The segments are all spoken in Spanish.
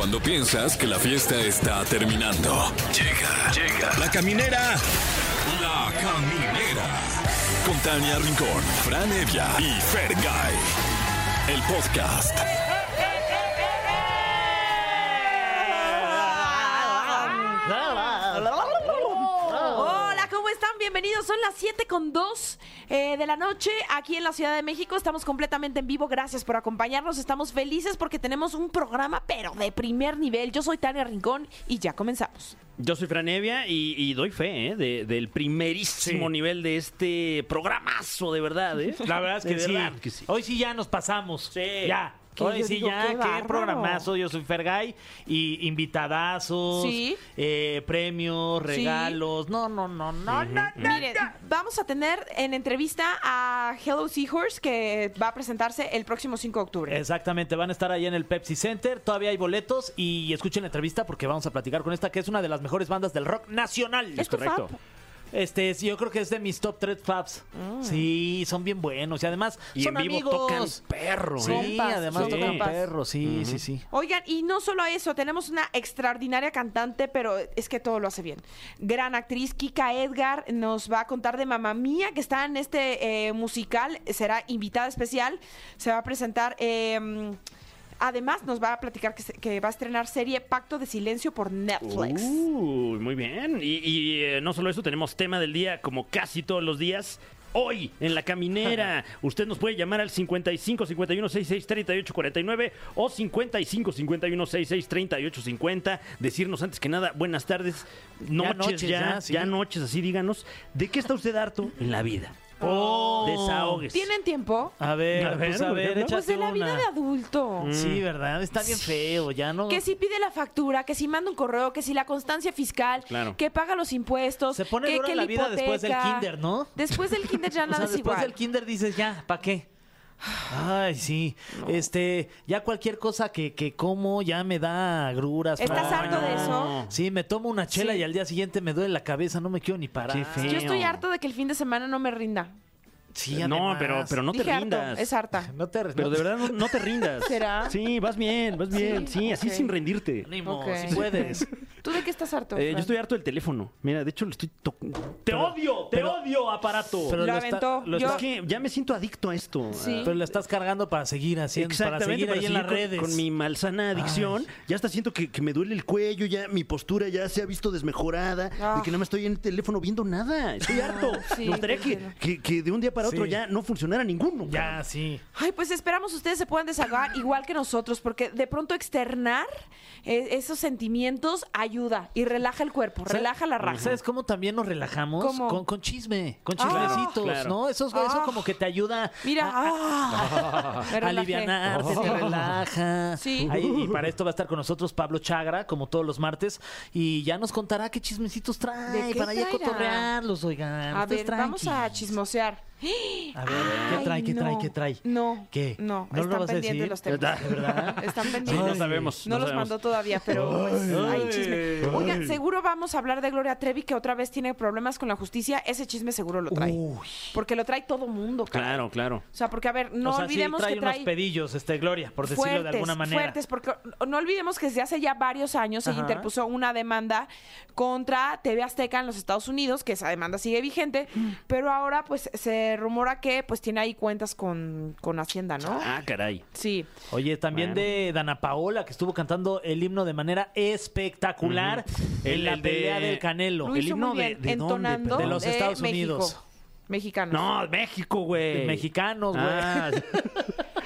Cuando piensas que la fiesta está terminando. Llega, llega. La caminera. La caminera. Con Tania Rincón, Fran Evia y Fergay. El podcast. Hola, ¿cómo están? Bienvenidos. Son las 7 con 2 eh, de la noche aquí en la Ciudad de México. Estamos completamente en vivo. Gracias por acompañarnos. Estamos felices porque tenemos un programa, pero de primer nivel. Yo soy Tania Rincón y ya comenzamos. Yo soy Franevia y, y doy fe ¿eh? de- del primerísimo Sí. nivel de este programazo, de verdad. ¿eh? La verdad es que, De sí. verdad que sí. Hoy sí ya nos pasamos. Sí. Ya. Que yo sí digo, ya, qué programazo. Yo soy Fergay y invitadazos, Sí. eh, premios, regalos. No, no, no, no, no, no. Miren, vamos a tener en entrevista a Hello Seahorse que va a presentarse el próximo 5 de octubre. Exactamente, van a estar ahí en el Pepsi Center. Todavía hay boletos y escuchen la entrevista porque vamos a platicar con esta que es una de las mejores bandas del rock nacional. ¿Es tu correcto. fab? Este, sí, yo creo que es de mis top 3 fabs. Sí, son bien buenos y además Y son en vivo amigos. tocan perro. Sí, ¿eh? Compas, además son tocan perro, sí, sí, sí. Oigan, y no solo eso, tenemos una extraordinaria cantante, pero es que todo lo hace bien. Gran actriz, Kika Edgar, nos va a contar de Mamá Mía, que está en este eh, musical, será invitada especial, se va a presentar... eh, Además, nos va a platicar que, se- que va a estrenar serie Pacto de Silencio por Netflix. Uy, muy bien. Y, y, eh, no solo eso, tenemos tema del día como casi todos los días. Hoy, en la caminera, usted nos puede llamar al 55 51 66 38 49 o 55 51 66 38 50. Decirnos antes que nada, buenas tardes, noches noches, ya, ya, sí. ya noches, así díganos, ¿de qué está usted harto en la vida? Oh. Desahogues. ¿Tienen tiempo? A ver, A ver, pues a ver, ejemplo. Pues de échate la vida una. de adulto. Sí, ¿verdad? Está bien feo, ya no. Que si pide la factura, que si manda un correo, que si la constancia fiscal, Claro. que paga los impuestos. Se pone que, dura que la vida después del hipoteca. kinder, ¿no? Después del kinder ya O nada sea, es después igual. del kinder dices, ya, ¿para qué? Ay, sí. Este, ya cualquier cosa que, que como ya me da agruras. ¿Estás harto de no. eso? Sí, me tomo una chela Sí. y al día siguiente me duele la cabeza, no me quiero ni parar. Qué feo. Yo estoy harto de que el fin de semana no me rinda. Sí, no, además. pero, pero no te harto, rindas. es harta. No te Pero no- de verdad no, no te rindas. ¿Será? Sí, vas bien, vas bien. Sí, Sí, así sin rendirte. Ánimo, Ok. si puedes. ¿Tú de qué estás harto? Eh, yo estoy harto del teléfono. Mira, de hecho lo estoy tocando. ¡Te Pero- odio! ¡Te pero- odio, aparato! Pero Lo lo, está- aventó. lo Yo- es está- que ya me siento adicto a esto. Sí. Ah, pero lo estás cargando para seguir haciendo, para seguir para ahí en las seguir redes. con, con mi malsana adicción. Ya hasta siento que, que me duele el cuello, ya mi postura ya se ha visto desmejorada. Ah. De que no me estoy en el teléfono viendo nada. Estoy harto. sí, me gustaría te que, entiendo. que- que de un día para otro Sí. ya no funcionara ninguno. Ya, sí. Ay, pues esperamos ustedes se puedan desahogar igual que nosotros, porque de pronto externar eh, esos sentimientos ayuda y relaja el cuerpo, ¿Sabes- relaja la raja. ¿Sabes cómo también nos relajamos? ¿Cómo? Con, con chisme, con Ah. chismecitos, Claro. ¿no? Eso, eso Ah. como que te ayuda Mira, a, ah, relajé. alivianarte, te relaja. Sí. Ahí- y para esto va a estar con nosotros Pablo Chagra, como todos los martes, y ya nos contará qué chismecitos ¿De trae qué para ya traerá? cotorrearlos, oigan. A ver, vamos a chismosear. A ver, ¿qué Ay, trae, qué no. trae, qué trae? No. ¿Qué? No, ¿No lo están vas a pendientes decir? los temas. Están pendientes. Sí, no sabemos. No, no los sabemos. mandó todavía, pero pues, hay chisme. Oigan, seguro vamos a hablar de Gloria Trevi, que otra vez tiene problemas con la justicia. Ese chisme seguro lo trae. Uy. Porque lo trae todo mundo, caray. Claro, claro. O sea, porque, a ver, no o sea, olvidemos sí trae que trae unos pedillos, este, Gloria, por decirlo fuertes, de alguna manera. fuertes, porque no olvidemos que desde hace ya varios años ella Ajá. interpuso una demanda contra TV Azteca en los Estados Unidos, que esa demanda sigue vigente, Mm. pero ahora pues se rumora que pues tiene ahí cuentas con, con Hacienda, ¿no? Ah, caray. Sí. Oye, también Bueno. de Dana Paola, que estuvo cantando el himno de manera espectacular en El- la el de- pelea del Canelo. Lo El hizo himno muy de- bien, ¿de dónde, entonando De los Estados México. Unidos. Mexicanos. No, México, güey. Mexicanos, güey. Ah,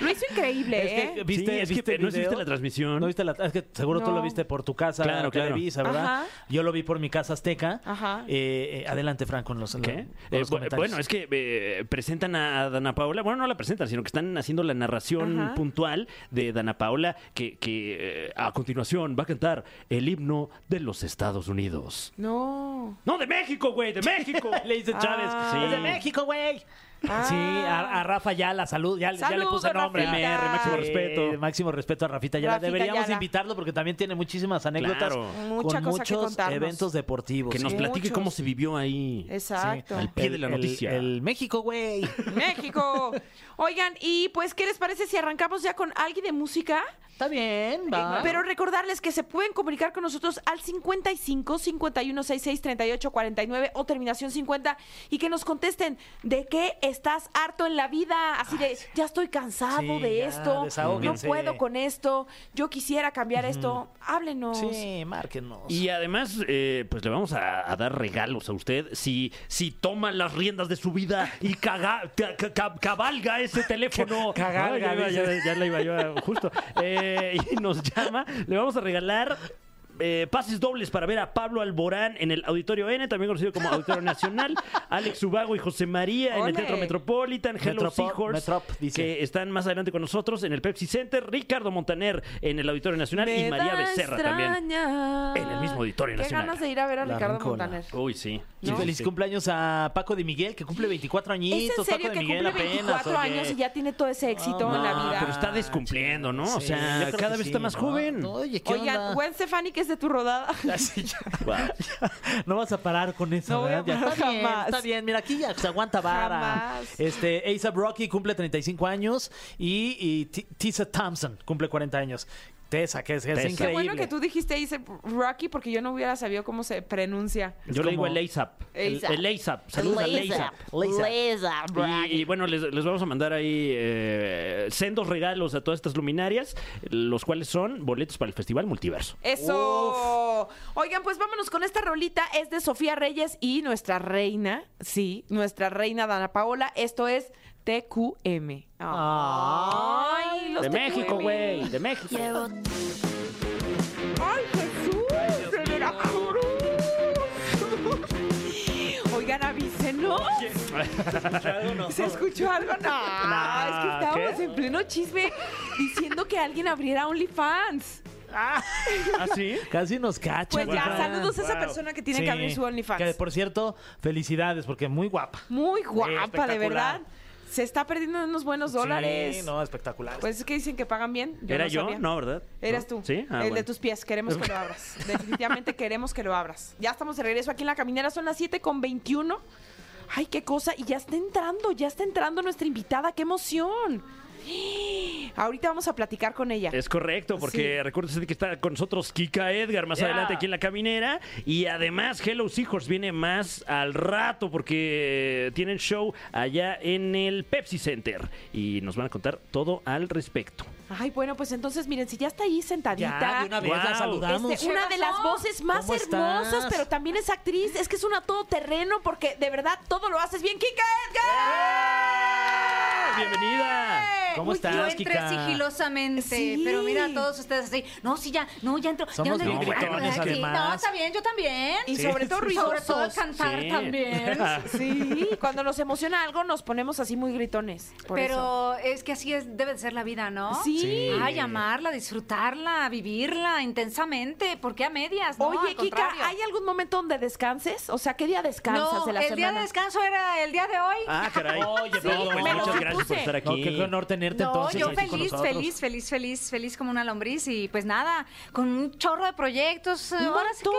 Lo hizo increíble, Es que, ¿eh? ¿viste, sí, es que viste no video? viste la transmisión. ¿No viste la- es que seguro tú No. lo viste por tu casa, Claro, claro. Televisa, ¿verdad? Ajá. Yo lo vi por mi casa azteca. Ajá. Eh, eh, adelante, Frank, con los, ¿Qué? con Eh, los bu- comentarios. bueno, es que eh, presentan a Dana Paola, bueno, no la presentan, sino que están haciendo la narración Ajá. puntual de Dana Paola, que, que, eh, a continuación va a cantar el himno de los Estados Unidos. No. No, de México, güey, de México. Le dice Chávez. Ah. Es de México, güey. Ah. Sí, a, a Rafa Yala, salud, ya, ya le puse nombre. Rafita. MR, máximo Eh, respeto. máximo respeto a Rafita Yala. Rafita Deberíamos invitarlo porque también tiene muchísimas anécdotas Claro. Mucha con cosa que muchos eventos deportivos. Que nos Sí. platique Muchos. cómo se vivió ahí. Exacto. al pie de la noticia. El, México, güey. México. Oigan, y pues, ¿qué les parece si arrancamos ya con alguien de música? Está bien, va. Pero recordarles que se pueden comunicar con nosotros al 55 51 66 38 49 o terminación 50 y que nos contesten de qué estás harto en la vida. Así de, ya estoy cansado Sí, de ya, esto, no puedo con esto, yo quisiera cambiar esto. Háblenos. Sí, márquenos. Y además, eh, pues le vamos a, a dar regalos a usted si, si toma las riendas de su vida y caga- ca- ca- ca- cabalga ese teléfono. Cagalga, No, ya, ya- ya la iba yo a- justo. Eh, y nos llama, le vamos a regalar. Eh, pases dobles para ver a Pablo Alborán en el Auditorio N, también conocido como Auditorio Nacional, Alex Ubago y José María en el. Teatro Metropolitan, Hello Metropo- Seahorse, Metrop, dice. que están más adelante con nosotros en el Pepsi Center, Ricardo Montaner en el Auditorio Nacional y María da Becerra también extraña. en el mismo Auditorio Qué Nacional. ganas de ir a ver a La Ricardo Rincola. Montaner. Uy, sí. Y feliz cumpleaños a Paco de Miguel, que cumple 24 ¿Es añitos. en serio Paco de que Miguel cumple apenas, 24 oye. años y ya tiene todo ese éxito en la No, vida? pero está descumpliendo, ¿no? o Sí, sea, yo creo cada que vez sí, está más ¿no? joven. Oye, ¿qué Oigan, onda? Gwen Stefani, que de tu rodada. Así ya. Guau. No vas a parar con eso, No voy a ¿verdad? Ya parar está bien, jamás. está bien. Mira, aquí ya se aguanta vara. Jamás. Este, A$AP Rocky cumple 35 años y, y T- Tessa Thompson cumple 40 años. Tessa, que es, es Tessa. increíble. Qué bueno que tú dijiste dice Rocky porque yo no hubiera sabido cómo se pronuncia. Yo le digo el ASAP. El, ASAP. Saludos al ASAP. Y, y bueno, les, les vamos a mandar ahí eh, sendos regalos a todas estas luminarias, los cuales son boletos para el Festival Multiverso. Eso. Oigan, pues vámonos con esta rolita. Es de Sofía Reyes y nuestra reina, sí, nuestra reina Dana Paola. Esto es TQM. Ay, los De TQM. México, güey. De México. ¡Ay, Jesús! ¡De Veracruz! Oigan, avísenos. ¿Se escuchó algo? No, Nah, es que estábamos ¿qué? en pleno chisme diciendo que alguien abriera OnlyFans. ¿Ah, sí? Casi nos cachan. Pues ya, saludos a esa Wow. persona que tiene Sí. que abrir su OnlyFans. Que, por cierto, felicidades, porque muy guapa. Muy guapa, de espectacular. verdad. Se está perdiendo unos buenos dólares. Sí, no, espectacular. Pues es que dicen que pagan bien. Yo ¿Era no yo? sabía. No, ¿verdad? Eras tú. Sí. Ah, el de tus pies. Queremos que lo abras. Definitivamente queremos que lo abras. Ya estamos de regreso aquí en la caminera. Son las 7 con 21. Ay, qué cosa. Y ya está entrando, ya está entrando nuestra invitada. ¡Qué emoción! Ahorita vamos a platicar con ella. Es correcto, porque Sí. recuérdense que está con nosotros Kika Edgar más Yeah. adelante aquí en la caminera. Y además, Hello Seahorse viene más al rato porque tienen show allá en el Pepsi Center. Y nos van a contar todo al respecto. Ay, bueno, pues entonces miren, si ya está ahí sentadita. ya, de una vez la Wow. saludamos. Este, una de las voces más ¿Cómo hermosas, estás? pero también es actriz. Es que es una todoterreno porque de verdad todo lo haces bien. ¡Kika Edgar! ¡Bienvenida! ¿Cómo Uy, estás, Yo entré Kika? sigilosamente, Sí. pero mira a todos ustedes así. No, sí, ya, no, ya entro. Somos ya gritones, además. No, está bien, yo también. Y Sí. sobre todo Sobre todo ruidosos. cantar Sí. también. Sí, cuando nos emociona algo nos ponemos así muy gritones. por eso. Pero es que así es, debe de ser la vida, ¿no? Sí. Sí. Ay, amarla, disfrutarla, vivirla intensamente. ¿Por qué a medias? No, Oye, al Kika, contrario. ¿hay algún momento donde descanses? O sea, ¿qué día descansas No, de la el semana? día de descanso era el día de hoy. Ah, caray. Oye, No, pues muchas gracias por estar No, aquí. qué honor tenerte No, entonces yo aquí con feliz, nosotros. feliz, feliz, feliz, feliz como una lombriz y pues nada, con un chorro de proyectos. Ahora sí que,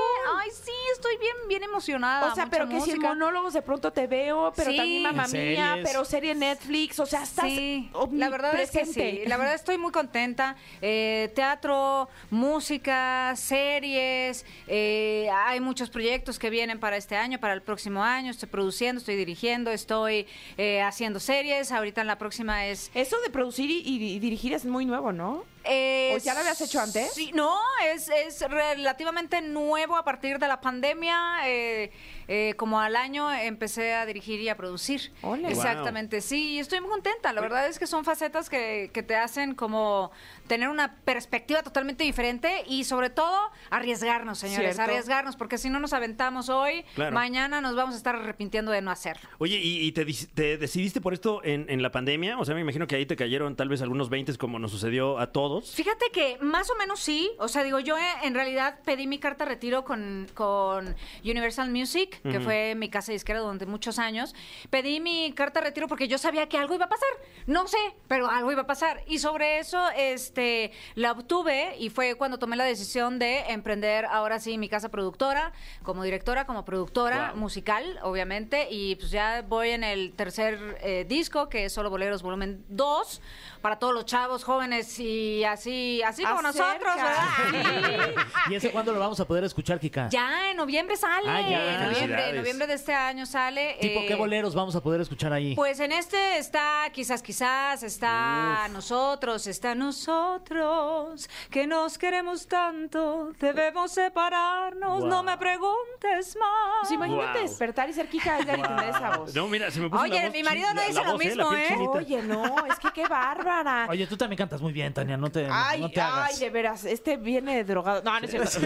ay, sí, estoy bien, bien emocionada. O sea, pero que si en música. monólogos de pronto te veo, pero Sí. también mamá mía, series. pero serie Netflix, o sea, estás Sí, la verdad es que sí. La verdad estoy muy contenta. Eh, teatro, música, series. eh, hay muchos proyectos que vienen para este año, para el próximo año. Estoy produciendo, estoy dirigiendo, estoy eh, haciendo series. Ahorita en la próxima es Eso de producir y, y dirigir es muy nuevo, ¿no? Es- ¿O ya lo habías hecho antes? Sí, no, es, es relativamente nuevo a partir de la pandemia. eh, eh, como al año empecé a dirigir y a producir. Ole. Exactamente, sí, y estoy muy contenta. La verdad es que son facetas que, que te hacen como tener una perspectiva totalmente diferente y sobre todo arriesgarnos, señores, Cierto. arriesgarnos, porque si no nos aventamos hoy, Claro. mañana nos vamos a estar arrepintiendo de no hacerlo. Oye, ¿y, y te, te decidiste por esto en, en la pandemia? O sea, me imagino que ahí te cayeron tal vez algunos 20 como nos sucedió a todos. Fíjate que más o menos sí. O sea, digo, yo eh, en realidad pedí mi carta de retiro con, con Universal Music, que fue mi casa disquera durante muchos años. Pedí mi carta de retiro porque yo sabía que algo iba a pasar. No sé, pero algo iba a pasar. Y sobre eso este, la obtuve y fue cuando tomé la decisión de emprender ahora sí mi casa productora, como directora, como productora Wow. musical, obviamente. Y pues ya voy en el tercer eh, disco, que es Solo Boleros Volumen 2, para todos los chavos, jóvenes y así, así como Acerca. nosotros, ¿verdad? Sí. ¿Y ese cuándo lo vamos a poder escuchar, Kika? Ya, en noviembre sale. Ah, ya. En noviembre, en noviembre de este año sale. ¿Tipo eh, qué boleros vamos a poder escuchar ahí? Pues en este está quizás, quizás, está nosotros, está nosotros, que nos queremos tanto, debemos separarnos, no me preguntes más. Pues imagínate Wow. despertar y ser Kika y tener esa voz. No, mira, se me puso Oye, la voz mi marido no dice lo voz, la mismo, ¿eh? Oye, no, es que qué bárbara. Oye, tú también cantas muy bien, Tania, no te, Ay, no te ay, hagas. de veras, este viene drogado. No, no es cierto.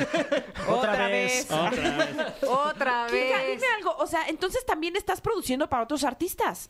Otra vez. Otra vez. Otra Kika, vez. dime algo, o sea, entonces también estás produciendo para otros artistas.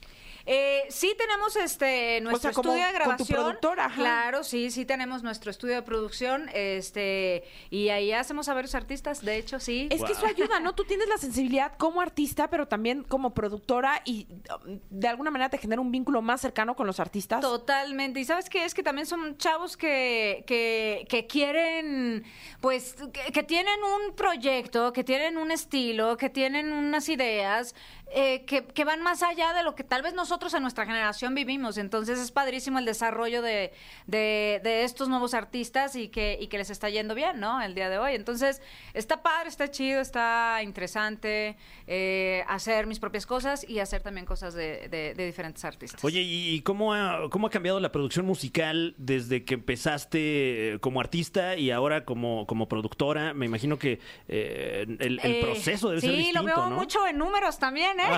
Eh, sí tenemos este nuestro sea, como estudio de con tu grabación. productora, ajá. Claro, sí, sí tenemos nuestro estudio de producción, este, y ahí hacemos a varios artistas, de hecho, sí. Es que eso ayuda, ¿no? Tú tienes la sensibilidad como artista, pero también como productora y um, de alguna manera te genera un vínculo más cercano con los artistas. Totalmente. Y sabes qué es que también son chavos que, que, que quieren, pues, que, que tienen un proyecto, que tienen un estilo, que tienen unas ideas, eh, que, que van más allá de lo que tal vez nosotros en nuestra generación vivimos. Entonces es padrísimo el desarrollo de, de, de estos nuevos artistas y que, y que les está yendo bien, ¿no? El día de hoy. Entonces está padre, está chido, está interesante eh, hacer mis propias cosas y hacer también cosas de, de- de diferentes artistas. Oye, ¿y cómo ha, cómo ha cambiado la producción musical desde que empezaste eh, como artista y ahora como, como productora? Me imagino que eh, el, el Eh, proceso debe sí, ser distinto, lo veo ¿no? mucho en números también, ¿eh?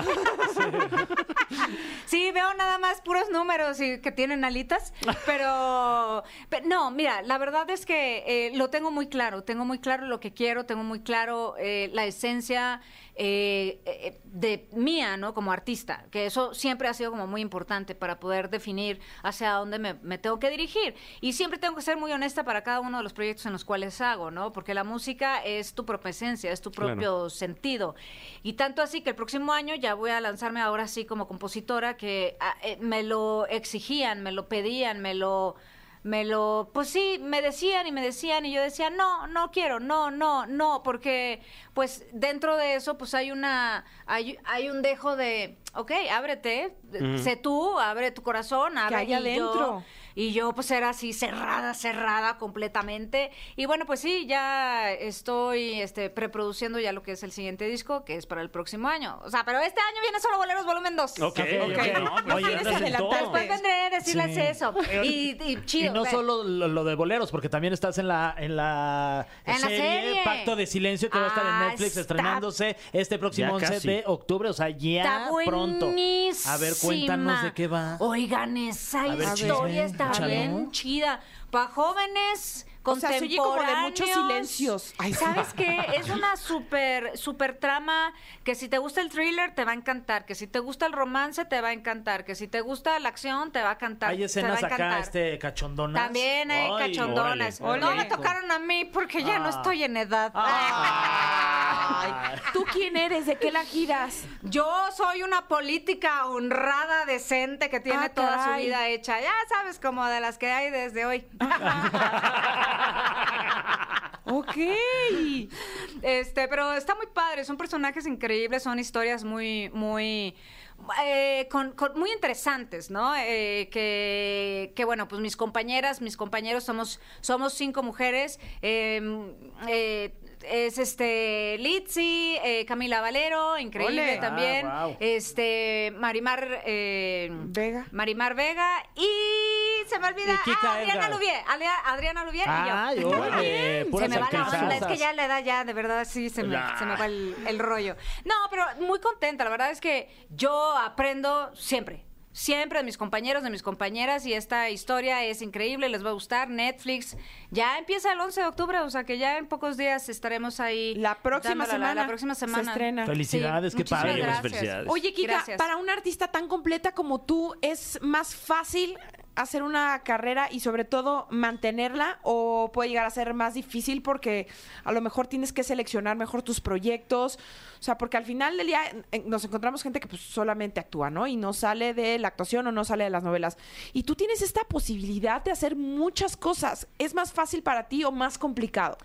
sí. veo nada más puros números y que tienen alitas, pero, pe- no, mira, la verdad es que eh, lo tengo muy claro, tengo muy claro lo que quiero, tengo muy claro eh, la esencia eh, eh, de mía, ¿no? Como artista, que eso siempre ha sido como muy importante para poder definir hacia dónde me, me tengo que dirigir. Y siempre tengo que ser muy honesta para cada uno de los proyectos en los cuales hago, ¿no? Porque la música es tu propia esencia, es tu Claro. propio sentido. Y tanto así que el próximo año ya voy a lanzarme ahora sí como compositora, que ah, eh, me lo exigían, me lo pedían, me lo me lo, pues sí, me decían y me decían y yo decía, no, no quiero, no, no, no, porque pues dentro de eso pues hay una, hay, hay un dejo de, ok, ábrete, sé tú, abre tu corazón, abre hay y yo- adentro. Y yo pues era así cerrada, cerrada completamente. Y bueno, pues sí, ya estoy este, preproduciendo ya lo que es el siguiente disco, que es para el próximo año. O sea, pero este año viene solo Boleros Volumen 2. Ok, Ok, ok. ok. No, pues, todo. Después vendré a decirles Sí. eso. Y, y chido. y no solo lo, lo de boleros, porque también estás en la en la, En la serie. Pacto de Silencio que va a estar en Ah, Netflix está- estrenándose este próximo Ya 11 casi. de octubre, o sea, ya Está pronto. A ver, cuéntanos de qué va. Oigan, esa A historia está échalo. bien chida. Para jóvenes O sea, se oye como de muchos silencios. Ay, sí. ¿Sabes qué? Es una súper, súper trama que si te gusta el thriller te va a encantar, que si te gusta el romance te va a encantar, que si te gusta la acción te va a cantar. Hay te va a escenas acá encantar. este cachondonas. También hay Ay, cachondonas. órale, No me tocaron a mí porque ya no Ah. estoy en edad. Ay. ¿Tú quién eres? ¿De qué la giras? Yo soy una política honrada, decente, que tiene Ah, toda su vida hecha. Ya sabes, como de las que hay desde hoy. Ok. Este, pero está muy padre, son personajes increíbles, son historias muy, muy, eh, con, con- muy interesantes, ¿no? Eh, que, que, bueno, pues mis compañeras, mis compañeros somos, somos cinco mujeres. eh, eh, es este Litzy, eh, Camila Valero, increíble Ole. también. Ah, wow. Este Marimar eh, Vega. Marimar Vega y se me olvida Y Kika ah, Adriana Edgar. Lubier, Adria- Adriana Lubier Ay, y yo. órale, Se puras me va la onda, es que ya la edad ya, de verdad, sí, se me, Nah. se me va el, el rollo. No, pero muy contenta, la verdad es que yo aprendo siempre. Siempre de mis compañeros, de mis compañeras, y esta historia es increíble, les va a gustar. Netflix ya empieza el 11 de octubre, o sea que ya en pocos días estaremos ahí. La próxima la- semana. La, próxima semana. Se estrena. Felicidades, qué padre. Muchas gracias. felicidades. Oye, Kika, Gracias. para una artista tan completa como tú, ¿es más fácil hacer una carrera y sobre todo mantenerla o puede llegar a ser más difícil porque a lo mejor tienes que seleccionar mejor tus proyectos? O sea, porque al final del día eh, nos encontramos gente que pues solamente actúa, ¿no? Y no sale de la actuación o no sale de las novelas. Y tú tienes esta posibilidad de hacer muchas cosas. ¿Es más fácil para ti o más complicado?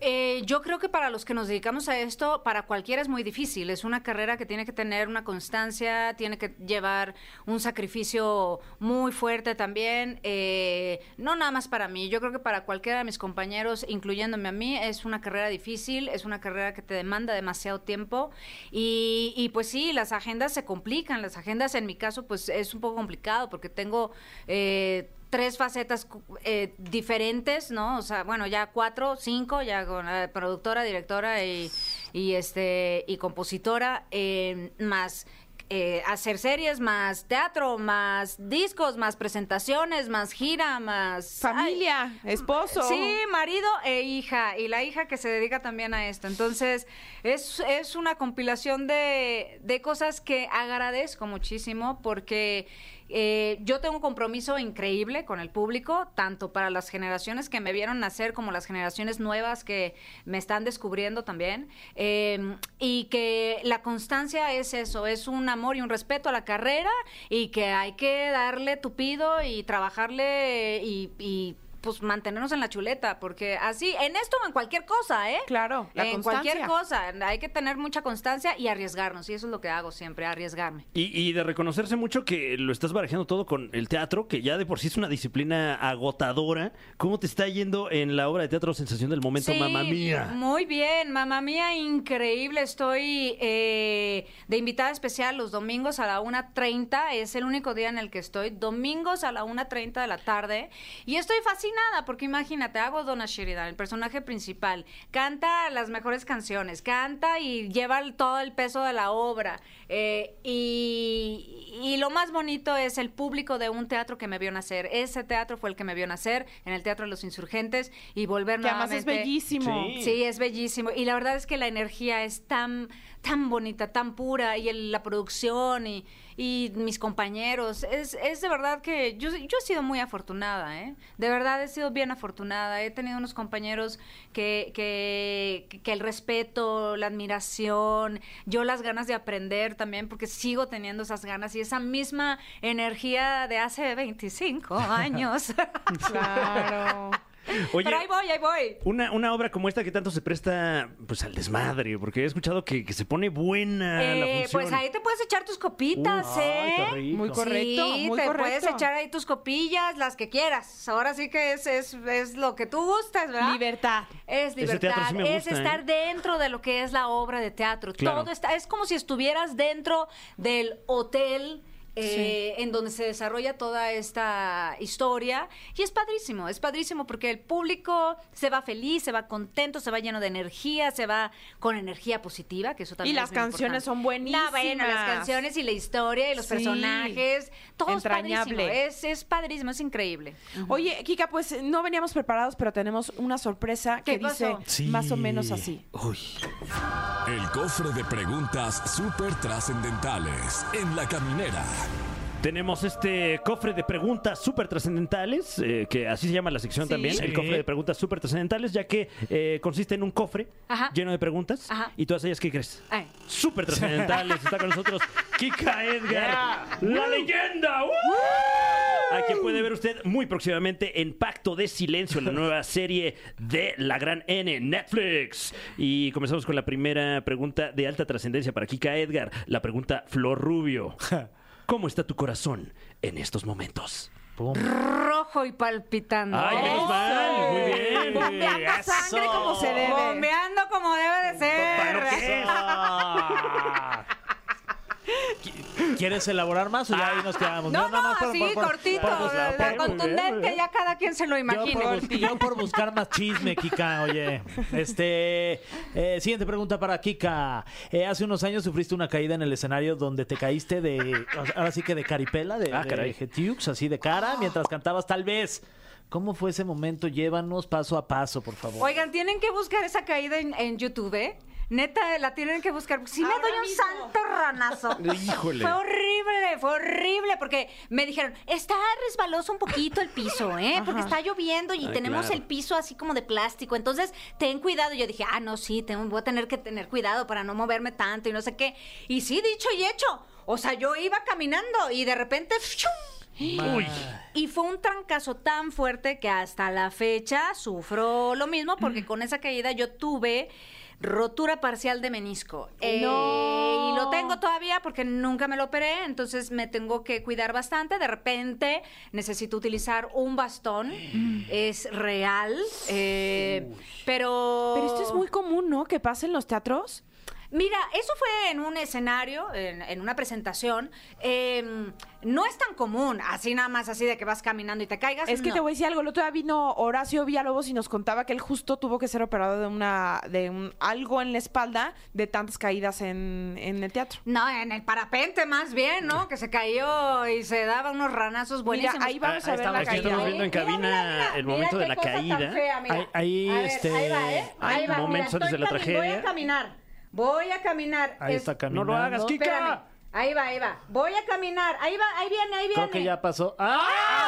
Eh, yo creo que para los que nos dedicamos a esto, para cualquiera es muy difícil. Es una carrera que tiene que tener una constancia, tiene que llevar un sacrificio muy fuerte también. Eh, no nada más para mí, yo creo que para cualquiera de mis compañeros, incluyéndome a mí, es una carrera difícil, es una carrera que te demanda demasiado tiempo. Y, pues sí, las agendas se complican. Las agendas, en mi caso, pues es un poco complicado porque tengo... Eh, tres facetas eh, diferentes, ¿no? O sea, bueno, ya cuatro, cinco, ya con la productora, directora y, y, este y compositora, eh, más eh, hacer series, más teatro, más discos, más presentaciones, más gira, más Familia, esposo. Sí, marido e hija. Y la hija que se dedica también a esto. Entonces, es, es una compilación de, de cosas que agradezco muchísimo porque eh, yo tengo un compromiso increíble con el público, tanto para las generaciones que me vieron nacer como las generaciones nuevas que me están descubriendo también. Eh, y que la constancia es eso, es un amor y un respeto a la carrera y que hay que darle tupido y trabajarle y, y, pues mantenernos en la chuleta, porque así, en esto o en cualquier cosa, ¿eh? Claro, la en constancia. cualquier cosa, hay que tener mucha constancia y arriesgarnos, y eso es lo que hago siempre, arriesgarme. Y, y de reconocerse mucho que lo estás barajando todo con el teatro, que ya de por sí es una disciplina agotadora. ¿Cómo te está yendo en la obra de teatro Sensación del Momento, Sí, mamá mía? Muy bien, mamá mía, increíble. Estoy eh, de invitada especial los domingos a la 1.30. Es el único día en el que estoy. Domingos a la 1.30 de la tarde. Y estoy fascinada porque imagínate, hago Donna Sheridan, el personaje principal. Canta las mejores canciones, canta y lleva todo el peso de la obra. Eh, y, y lo más bonito es el público de un teatro que me vio nacer. Ese teatro fue el que me vio nacer en el Teatro de los Insurgentes y volver Que además es nuevamente- bellísimo. Sí. Sí, es bellísimo. Y la verdad es que la energía es tan, tan bonita, tan pura. Y el- la producción y, y mis compañeros. Es, es de verdad que yo, yo he sido muy afortunada, ¿eh? De verdad he sido bien afortunada. He tenido unos compañeros que, que, que el respeto, la admiración, yo las ganas de aprender también, porque sigo teniendo esas ganas y esa misma energía de hace 25 años. Claro. Oye, Pero ahí voy, ahí voy. una, una obra como esta que tanto se presta pues al desmadre, porque he escuchado que, que se pone buena la Eh, función. pues ahí te puedes echar tus copitas, Uf, ¿eh? ay, qué rico. Muy correcto, sí, muy te correcto. puedes echar ahí tus copillas, las que quieras. Ahora sí que es, es, es lo que tú gustas, ¿verdad? Libertad. Es Ese libertad, teatro sí me es gusta, estar ¿eh? dentro de lo que es la obra de teatro. Claro. Todo está, es como si estuvieras dentro del hotel. Eh, en donde se desarrolla toda esta historia y es padrísimo, es padrísimo porque el público se va feliz, se va contento, se va lleno de energía, se va con energía positiva, que eso también las es muy canciones importante. son buenísimas. No, bueno, las canciones y la historia y los Sí. personajes, todo Entrañable. es padrísimo, es, es padrísimo, es increíble. Oye, Kika, pues no veníamos preparados, pero tenemos una sorpresa que ¿Qué dice? Sí. más o menos así. Uy. El cofre de preguntas súper trascendentales en la caminera. Tenemos este cofre de preguntas súper trascendentales, eh, que así se llama la sección Sí. también, el cofre de preguntas súper trascendentales, ya que eh, consiste en un cofre Ajá. lleno de preguntas. Ajá. ¿Y todas ellas qué crees? Ay. Súper trascendentales. Está con nosotros Kika Edgar, la leyenda. ¡Uh! A quien puede ver usted muy próximamente en Pacto de Silencio, la nueva serie de la gran N, Netflix. Y comenzamos con la primera pregunta de alta trascendencia para Kika Edgar, la pregunta Flor Rubio. ¿Cómo está tu corazón en estos momentos? Pum. Rojo y palpitando. ¡Ay, menos mal! Muy bien. Bombeando sangre como se debe. Bombeando como debe de ser. que es. Ah. ¿Qui- ¿Quieres elaborar más o ya ahí nos quedamos? No, no, por- así, por- por- cortito, por buscar- por- contundente, ya cada quien se lo Yo bus- yo por buscar más chisme, Kika, oye. Este, eh, siguiente pregunta para Kika. Eh, hace unos años sufriste una caída en el escenario donde te caíste de, ahora sí que de caripela, de, Ah, de. Jetiux, así de cara, mientras cantabas tal vez. ¿Cómo fue ese momento? Llévanos paso a paso, por favor. Oigan, tienen que buscar esa caída en, en YouTube, ¿eh? Neta, la tienen que buscar. Si me Ahora doy un mismo. santo ranazo. Híjole. Fue horrible, fue horrible, porque me dijeron, está resbaloso un poquito el piso, ¿eh? Porque está lloviendo y Ay, tenemos claro. el piso así como de plástico. Entonces, ten cuidado. Y Yo dije, ah, no, sí, tengo, voy a tener que tener cuidado para no moverme tanto y no sé qué. Y sí, dicho y hecho. O sea, yo iba caminando y de repente. Uy. Y fue un trancazo tan fuerte que hasta la fecha sufro lo mismo porque con esa caída yo tuve rotura parcial de menisco. Eh, No. y lo tengo todavía porque nunca me lo operé, entonces me tengo que cuidar bastante. De repente necesito utilizar un bastón. Es real. eh, pero... Pero esto es muy común, ¿no? Que pasa en los teatros. Mira, eso fue en un escenario, en, en una presentación. eh, no es tan común, así nada más, así de que vas caminando y te caigas. Es que no. te voy a decir algo. El otro día vino Horacio Villalobos y nos contaba que él justo tuvo que ser operado de una de un, algo en la espalda de tantas caídas en, en el teatro. No, en el parapente más bien, ¿no? Que se cayó y se daba unos ranazos Mira, buenísimos. ahí vamos Ah, a ver estamos- la aquí caída. estamos ¿eh? viendo en cabina el momento qué de la cosa tan caída. fea, mira. Ahí- ahí, A ver, este, ahí va, ¿eh? hay Ahí va, momentos mira, antes de la cami- Voy tragedia. a caminar. Voy a caminar. Ahí Es- está No caminando. lo hagas, Kika. Espérame. Ahí va, ahí va. Voy a caminar. Ahí va, ahí viene, ahí viene. Creo que ya pasó. ¡Ah!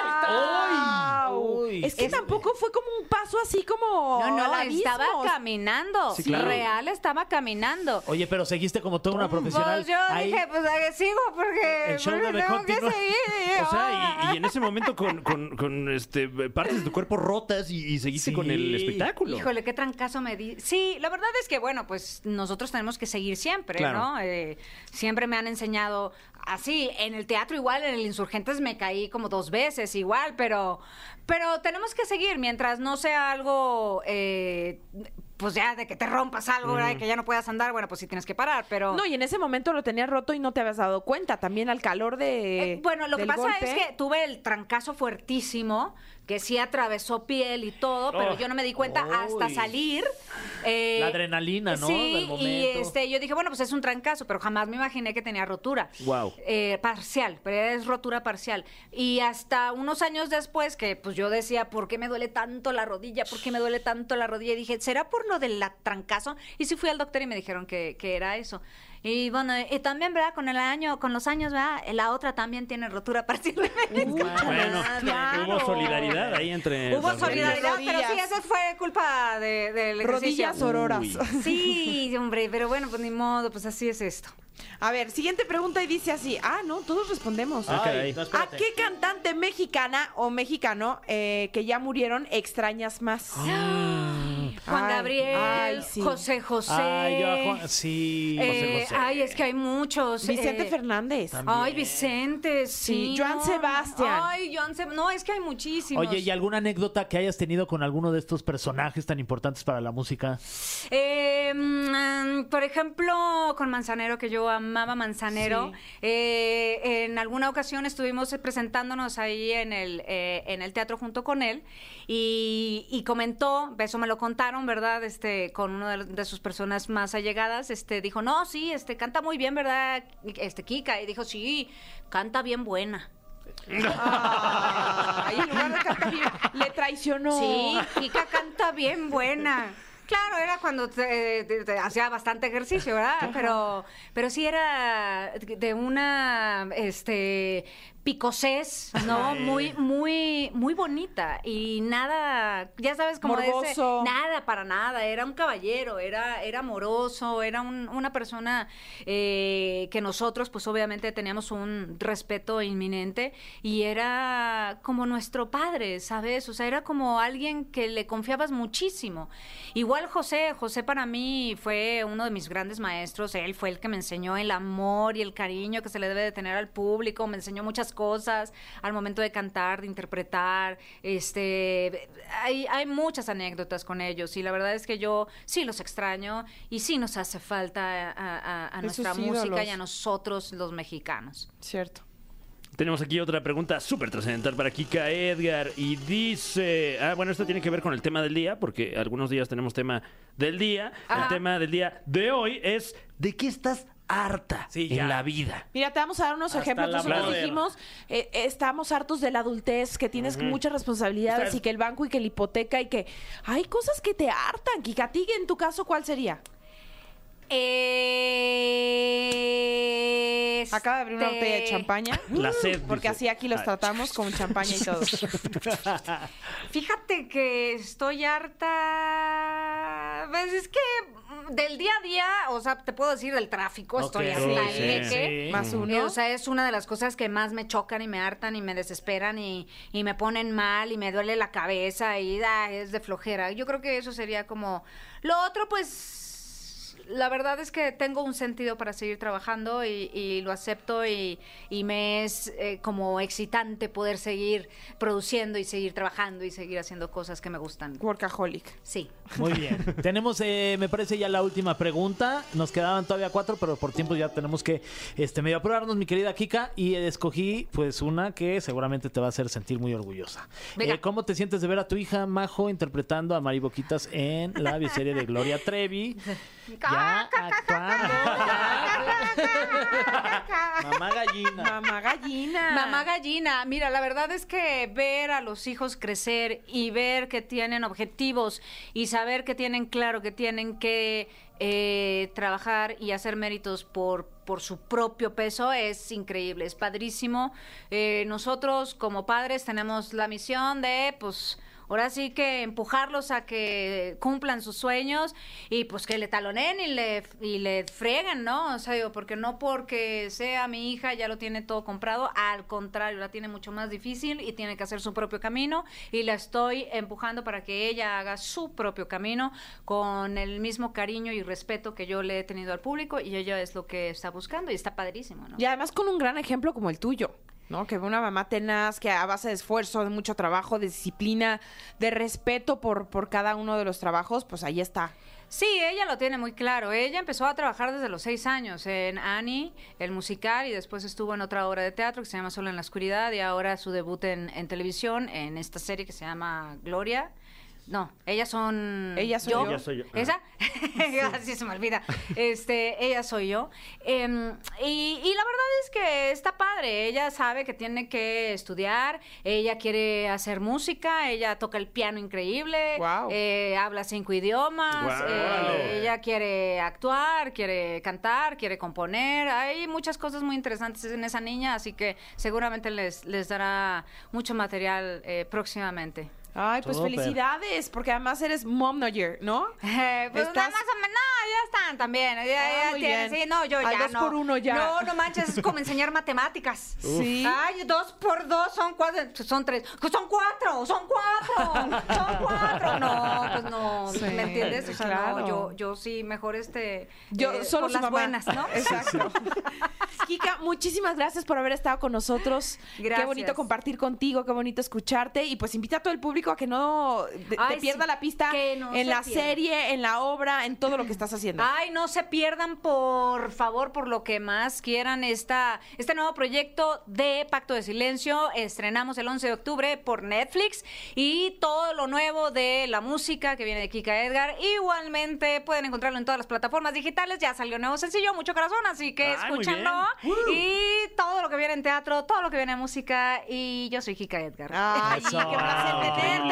Uy. Es que tampoco fue como un paso así como. No, no, al abismo. estaba caminando. Sí, claro. Real estaba caminando. Oye, pero seguiste como toda una profesional. Pues yo Ahí- dije, pues ahí sigo porque, El show porque debe tengo que seguir. O sea, y, y en ese momento con, con- con, este, partes de tu cuerpo rotas y, y seguiste Sí. con el espectáculo. Híjole, qué trancazo me di. Sí, la verdad es que, bueno, pues nosotros tenemos que seguir siempre, Claro. ¿no? Eh, siempre me han enseñado así. En el teatro igual, en el Insurgentes me caí como dos veces igual, pero, pero tenemos que seguir mientras no sea algo, eh, pues ya de que te rompas algo, que ya no puedas andar, bueno, pues sí tienes que parar, pero... No, y en ese momento lo tenías roto y no te habías dado cuenta. También al calor de. Eh, bueno, lo que pasa golpe. es que tuve el trancazo fuertísimo, que sí atravesó piel y todo, pero Oh. yo no me di cuenta hasta Uy. salir. eh, La adrenalina, ¿no? Sí, Del y este, yo dije, bueno, pues es un trancazo, pero jamás me imaginé que tenía rotura. Guau. Eh, parcial, pero es rotura parcial. Y hasta unos años después, que pues yo decía, ¿por qué me duele tanto la rodilla? ¿Por qué me duele tanto la rodilla? Y dije, ¿será por lo del trancazo? Y sí fui al doctor y me dijeron que, que era eso. Y bueno, y también, ¿verdad? Con el año, con los años, ¿verdad? La otra también tiene rotura parcial. Bueno, Claro. hubo solidaridad ahí entre. Hubo rodillas. solidaridad, pero sí, esa fue culpa de, del ejercicio. Rodillas ororas. Uy. Sí, hombre, pero bueno, pues ni modo, pues así es esto. A ver, siguiente pregunta y dice así. Ah, no, todos respondemos. Ah. Ay, no, ¿A qué cantante mexicana o mexicano eh, que ya murieron extrañas más? Juan Ay, Gabriel, ay, sí. José José. Ay, yo Juan- Sí. Eh, José José. Ay, es que hay muchos. Vicente eh, Fernández. Ay, Vicente, sí. Sí, Joan no, Sebastián. Ay, Joan Sebastián. No, es que hay muchísimos. Oye, ¿y alguna anécdota que hayas tenido con alguno de estos personajes tan importantes para la música? Eh, mm, por ejemplo, con Manzanero, que yo amaba Manzanero. eh, en alguna ocasión estuvimos presentándonos ahí en el, eh, en el teatro junto con él y, y comentó, eso me lo ¿verdad? Este, con una de, de sus personas más allegadas, este, dijo, no, sí, este, canta muy bien, ¿verdad? Este, Kika. Y dijo, sí, canta bien buena. Ay, en lugar de cantar bien, le traicionó. Sí, Kika canta bien buena. Claro, era cuando te- te- te hacía bastante ejercicio, ¿verdad? Pero, pero sí era de una este picosés, ¿no? Muy, muy, muy bonita. Y nada, ya sabes, como ese- Morboso. nada para nada. Era un caballero, era, era amoroso, era un- una persona eh, que nosotros, pues obviamente teníamos un respeto inminente. Y era como nuestro padre, ¿sabes? O sea, era como alguien que le confiabas muchísimo. Igual José, José para mí fue uno de mis grandes maestros. Él fue el que me enseñó el amor y el cariño que se le debe de tener al público. Me enseñó muchas cosas al momento de cantar, de interpretar. Este, hay, hay muchas anécdotas con ellos y la verdad es que yo sí los extraño y sí nos hace falta a, a- a Esos nuestra música y a nosotros los mexicanos. Cierto. Tenemos aquí otra pregunta súper trascendental para Kika Edgar y dice, ah, bueno, esto tiene que ver con el tema del día, porque algunos días tenemos tema del día. Ajá. El tema del día de hoy es ¿de qué estás harta Sí, en la vida? Mira, te vamos a dar unos Hasta ejemplos. Nosotros dijimos, eh, estamos hartos de la adultez, que tienes muchas responsabilidades Ustedes- y que el banco y que la hipoteca y que hay cosas que te hartan. Kika, ¿a ti en tu caso cuál sería? Eh, Acaba de abrir una este, botella de champaña. La sed. Porque dice. así aquí los tratamos con champaña y todo. Fíjate que estoy harta. Pues es que del día a día, o sea, te puedo decir del tráfico, estoy Ok, hasta sí, el sí. Más uno. O sea, es una de las cosas que más me chocan y me hartan y me desesperan y, y me ponen mal y me duele la cabeza y ah, es de flojera. Yo creo que eso sería como... Lo otro, pues... La verdad es que tengo un sentido para seguir trabajando y, y lo acepto y, y me es eh, como excitante poder seguir produciendo y seguir trabajando y seguir haciendo cosas que me gustan. Workaholic. Sí. Muy bien. tenemos, eh, me parece, ya la última pregunta. Nos quedaban todavía cuatro, pero por tiempo ya tenemos que este, medio apurarnos, mi querida Kika. Y eh, escogí, pues, una que seguramente te va a hacer sentir muy orgullosa. Venga. Eh, ¿Cómo te sientes de ver a tu hija Majo interpretando a Mari Boquitas en la bioserie de Gloria Trevi? Ya actuando. ya. Mamá gallina. Mamá gallina. Mamá gallina, mira, la verdad es que ver a los hijos crecer y ver que tienen objetivos y saber que tienen claro que tienen que eh, trabajar y hacer méritos por, por su propio peso es increíble, es padrísimo. Eh, nosotros como padres tenemos la misión de, pues, Ahora sí que empujarlos a que cumplan sus sueños y pues que le taloneen y le, y le freguen, ¿no? O sea, digo, porque no porque sea mi hija ya lo tiene todo comprado, al contrario, la tiene mucho más difícil y tiene que hacer su propio camino y la estoy empujando para que ella haga su propio camino con el mismo cariño y respeto que yo le he tenido al público y ella es lo que está buscando y está padrísimo, ¿no? Y además con un gran ejemplo como el tuyo. ¿No? Que una mamá tenaz, que a base de esfuerzo, de mucho trabajo, de disciplina, de respeto por, por cada uno de los trabajos, pues ahí está. Sí, ella lo tiene muy claro. Ella empezó a trabajar desde los seis años en Annie, el musical, y después estuvo en otra obra de teatro que se llama Solo en la Oscuridad, y ahora su debut en, en televisión, en esta serie que se llama Gloria. No, ellas son. Ella soy yo. Ella soy yo. ¿Esa? Así se me olvida. Este, ella soy yo. Em, y, y la verdad es que está padre. Ella sabe que tiene que estudiar. Ella quiere hacer música. Ella toca el piano increíble. Guau. eh, habla cinco idiomas. Guau. eh, ella quiere actuar, quiere cantar, quiere componer. Hay muchas cosas muy interesantes en esa niña, así que seguramente les, les dará mucho material eh, próximamente. Ay, pues felicidades, porque además eres momnoyer, ¿no? Eh, pues Estás- nada más o menos, no, ya están también. Ya, Ah, ya muy tienen, bien. sí, no, yo Al ya dos no. por uno ya. No, no manches, es como enseñar matemáticas. Sí. Ay, dos por dos son cuatro, son tres. Pues son cuatro, son cuatro, son cuatro. No, pues no, Sí, ¿me entiendes? O sea, claro. no, yo, yo sí, mejor este, Yo eh, solo por su las mamá. buenas, ¿no? Exacto. Kika, muchísimas gracias por haber estado con nosotros. Qué Gracias. bonito compartir contigo, qué bonito escucharte y pues invita a todo el público a que no te, pierda sí, la pista que no en se la pierda. serie, en la obra, en todo lo que estás haciendo. Ay, no se pierdan, por favor, por lo que más quieran, esta, este nuevo proyecto de Pacto de Silencio. Estrenamos el 11 de octubre por Netflix y todo lo nuevo de la música que viene de Kika Edgar. Igualmente pueden encontrarlo en todas las plataformas digitales. Ya salió un nuevo sencillo, mucho corazón, así que Ay, muy escúchanlo. bien. Y todo lo que viene en teatro, todo lo que viene en música. Y yo soy Kika Edgar. Ay, Eso. qué placer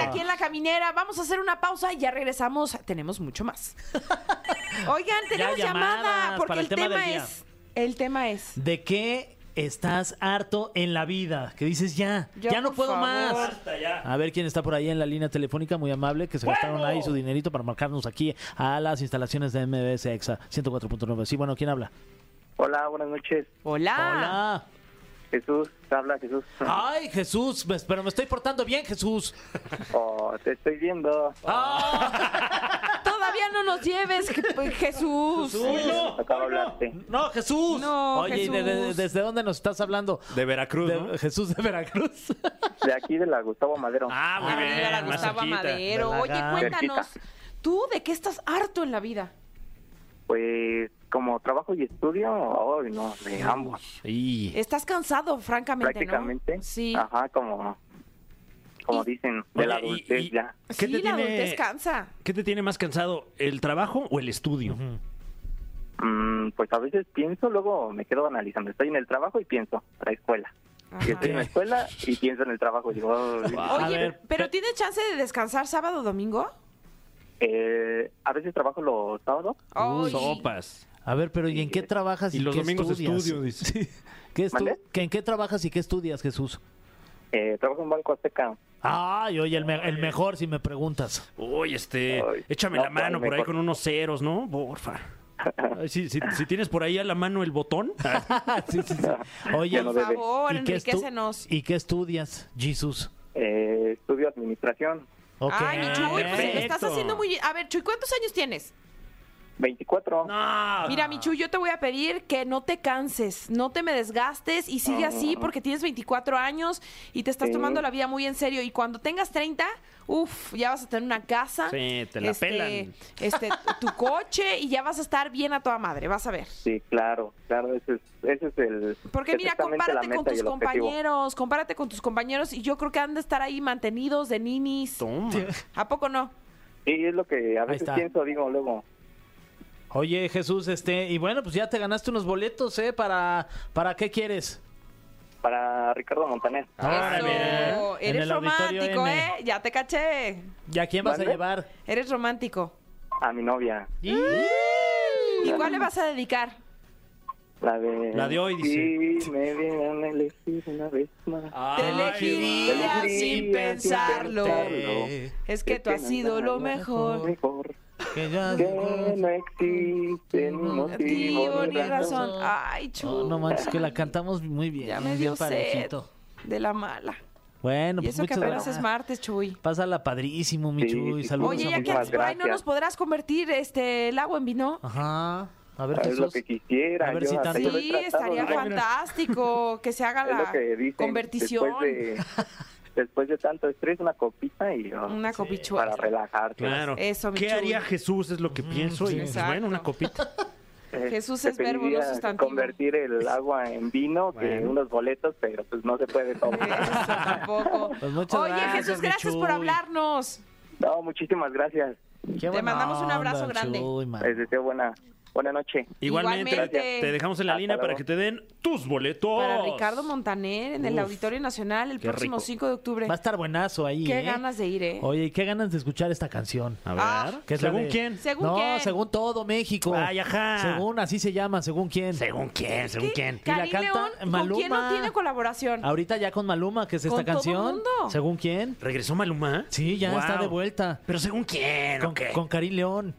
aquí en la caminera. Vamos a hacer una pausa y ya regresamos. Tenemos mucho más. Oigan, tenemos llamada llamadas porque para el, el tema tema, del día. es el tema es ¿De qué estás harto en la vida? Que dices ya, Ya, ya no por puedo favor. más. Basta ya. A ver quién está por ahí en la línea telefónica, muy amable, que se gastaron ahí su dinerito para marcarnos aquí a las instalaciones de MBS EXA 104.9. Sí, bueno, ¿quién habla? Hola, buenas noches. Hola. Hola. Jesús, te habla Jesús. Ay, Jesús, me- pero me estoy portando bien, Jesús. Oh, te estoy viendo. Ah, Todavía no nos lleves, pues, Jesús. Jesús. Acabo de hablarte. No, Jesús. No, Oye, ¿y de- de-. ¿desde dónde nos estás hablando? De Veracruz, De- ¿no? Jesús de Veracruz. De aquí de la Gustavo Madero. Ah, muy Ah, bien. mira, la más Gustavo. Madero. de la Oye, cuéntanos, ¿tú de qué estás harto en la vida? Pues como trabajo y estudio, hoy no, de ambos. Estás cansado, francamente, Prácticamente. ¿no? Sí. Ajá, como, como dicen, de la y- adultez y- ya. ¿Qué sí, te la tiene- adultez cansa. ¿Qué te tiene más cansado, el trabajo o el estudio? Mm, pues a veces pienso, luego me quedo analizando. Estoy en el trabajo y pienso, la escuela. Estoy en la escuela y pienso en el trabajo. Oye, ver, pero pe- ¿tienes chance de descansar sábado o domingo? Eh, a veces trabajo los sábados. Sopas. A ver, pero ¿y en qué trabajas y, Y los qué domingos estudias? estudio, dice. ¿Qué estu- ¿Mande? que ¿En qué trabajas y qué estudias, Jesús? Eh, trabajo en Banco Azteca. Ay, oye, el, me- el mejor si me preguntas. Uy, este, Ay, échame no, la mano ¿cuál por ahí mejor? con unos ceros, ¿no? Porfa. Ay, si, si- si tienes por ahí a la mano el botón. Sí, sí, sí. Oye, Por favor, ¿y qué, estu- enriquecenos. ¿y qué estudias, Jesus? Eh, estudio administración, Ay, mi Chuy, pues lo estás haciendo muy bien. A ver, Chuy, ¿cuántos años tienes? 24. No. Mira, mi Chuy, yo te voy a pedir que no te canses, no te me desgastes y sigue así porque tienes 24 años y te estás Sí. tomando la vida muy en serio. Y cuando tengas 30, uff, ya vas a tener una casa. Sí, te la pelan. Este, tu coche y ya vas a estar bien a toda madre, vas a ver. Sí, claro, claro, ese es, ese es el... Porque mira, compárate con tus objetivo. compañeros, compárate con tus compañeros y yo creo que han de estar ahí mantenidos de ninis. Toma. ¿A poco no? Sí, es lo que a veces pienso, digo luego. Oye, Jesús, este, y bueno, pues ya te ganaste unos boletos, ¿eh? ¿Para, para qué quieres? Para Ricardo Montaner. Órale. Eso, En eres el Auditorio romántico, N. ¿eh? Ya te caché. ¿Ya quién vas a llevar? Eres romántico. A mi novia, ¿Y cuál le vas a dedicar? la de... La de hoy, dice. Sí, me vienen a elegir una vez más. Te elegiría Te sin pensarlo. pensarlo. Es que tú has sido lo mejor. Mejor. Que ya Que no existe ni motivo ni razón. Ay, Oh, chu. no manches, que la cantamos muy bien. Ya me bien dio sed parejito. de la mala. Bueno, Y pues eso que apenas gracias. es martes, Chuy. Pásala padrísimo, mi Sí, Chuy. Saludos Oye, a ya que ¿no nos podrás convertir este el agua en vino? Ajá. A ver, Es Jesús. lo que quisiera. A ver yo si tanto- Sí, estaría fantástico que se haga la convertición. Después de, después de tanto estrés, una copita y oh, Una copichuela. para relajarte. Claro. Eso, mi ¿Qué haría Jesús? Es lo que pienso. y pues, bueno, una copita. Eh, Jesús es verbo, no sustantivo. convertir el agua en vino, que Bueno. unos boletos, pero pues no se puede todo. Eso tampoco. Pues muchas Oye, gracias, Jesús, gracias por hablarnos. No, muchísimas gracias. Qué Te mandamos un abrazo onda, grande. Chuy. Les deseo buena, buena noche. Igualmente, Igualmente. te dejamos en la Hasta línea para que te den tus boletos. Para Ricardo Montaner en el Uf, Auditorio Nacional el qué próximo rico. 5 de octubre. Va a estar buenazo ahí, Qué ¿eh? ganas de ir, ¿eh? Oye, ¿y qué ganas de escuchar esta canción? A ver. Ah. ¿Qué es la ¿Según de- quién? ¿Según no, quién? según todo México. Ay, ajá. Según, así se llama, según quién. ¿Según quién? ¿Según quién? Y la canta León, ¿con Maluma. quién no tiene colaboración? Ahorita ya con Maluma, que es esta Con todo canción. mundo. ¿Según quién? ¿Regresó Maluma? Sí, ya Wow. está de vuelta. ¿Pero según quién? o Con, qué? con Cari León.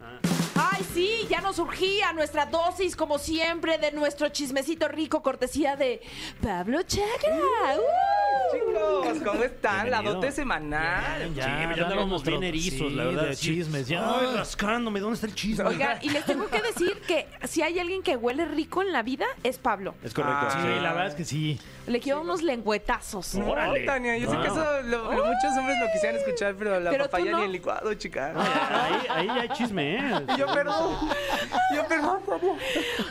Ay, sí, ya nos surgía nuestra dosis, como siempre, de nuestro chismecito rico, cortesía de Pablo Chagra. ¡Uh! Chicos, ¿cómo están? La dote semanal. Sí, Ya, ya dándonos andábamos nuestro- bien erizos, sí, la verdad. de sí. chismes, ya. Ay, rascándome. ¿Dónde está el chisme? Oigan, y les tengo que decir que si hay alguien que huele rico en la vida, es Pablo. Es correcto. Ah, Sí, la verdad es que sí. Le quiero unos lengüetazos. No, Órale. Tania, yo sé que eso lo- lo- muchos hombres lo quisieran escuchar, pero la Pero tú papaya no. ni el licuado, chica. Ahí, ahí ya hay chisme, ¿eh? Y yo, perdón. Yo, perdón, Tania.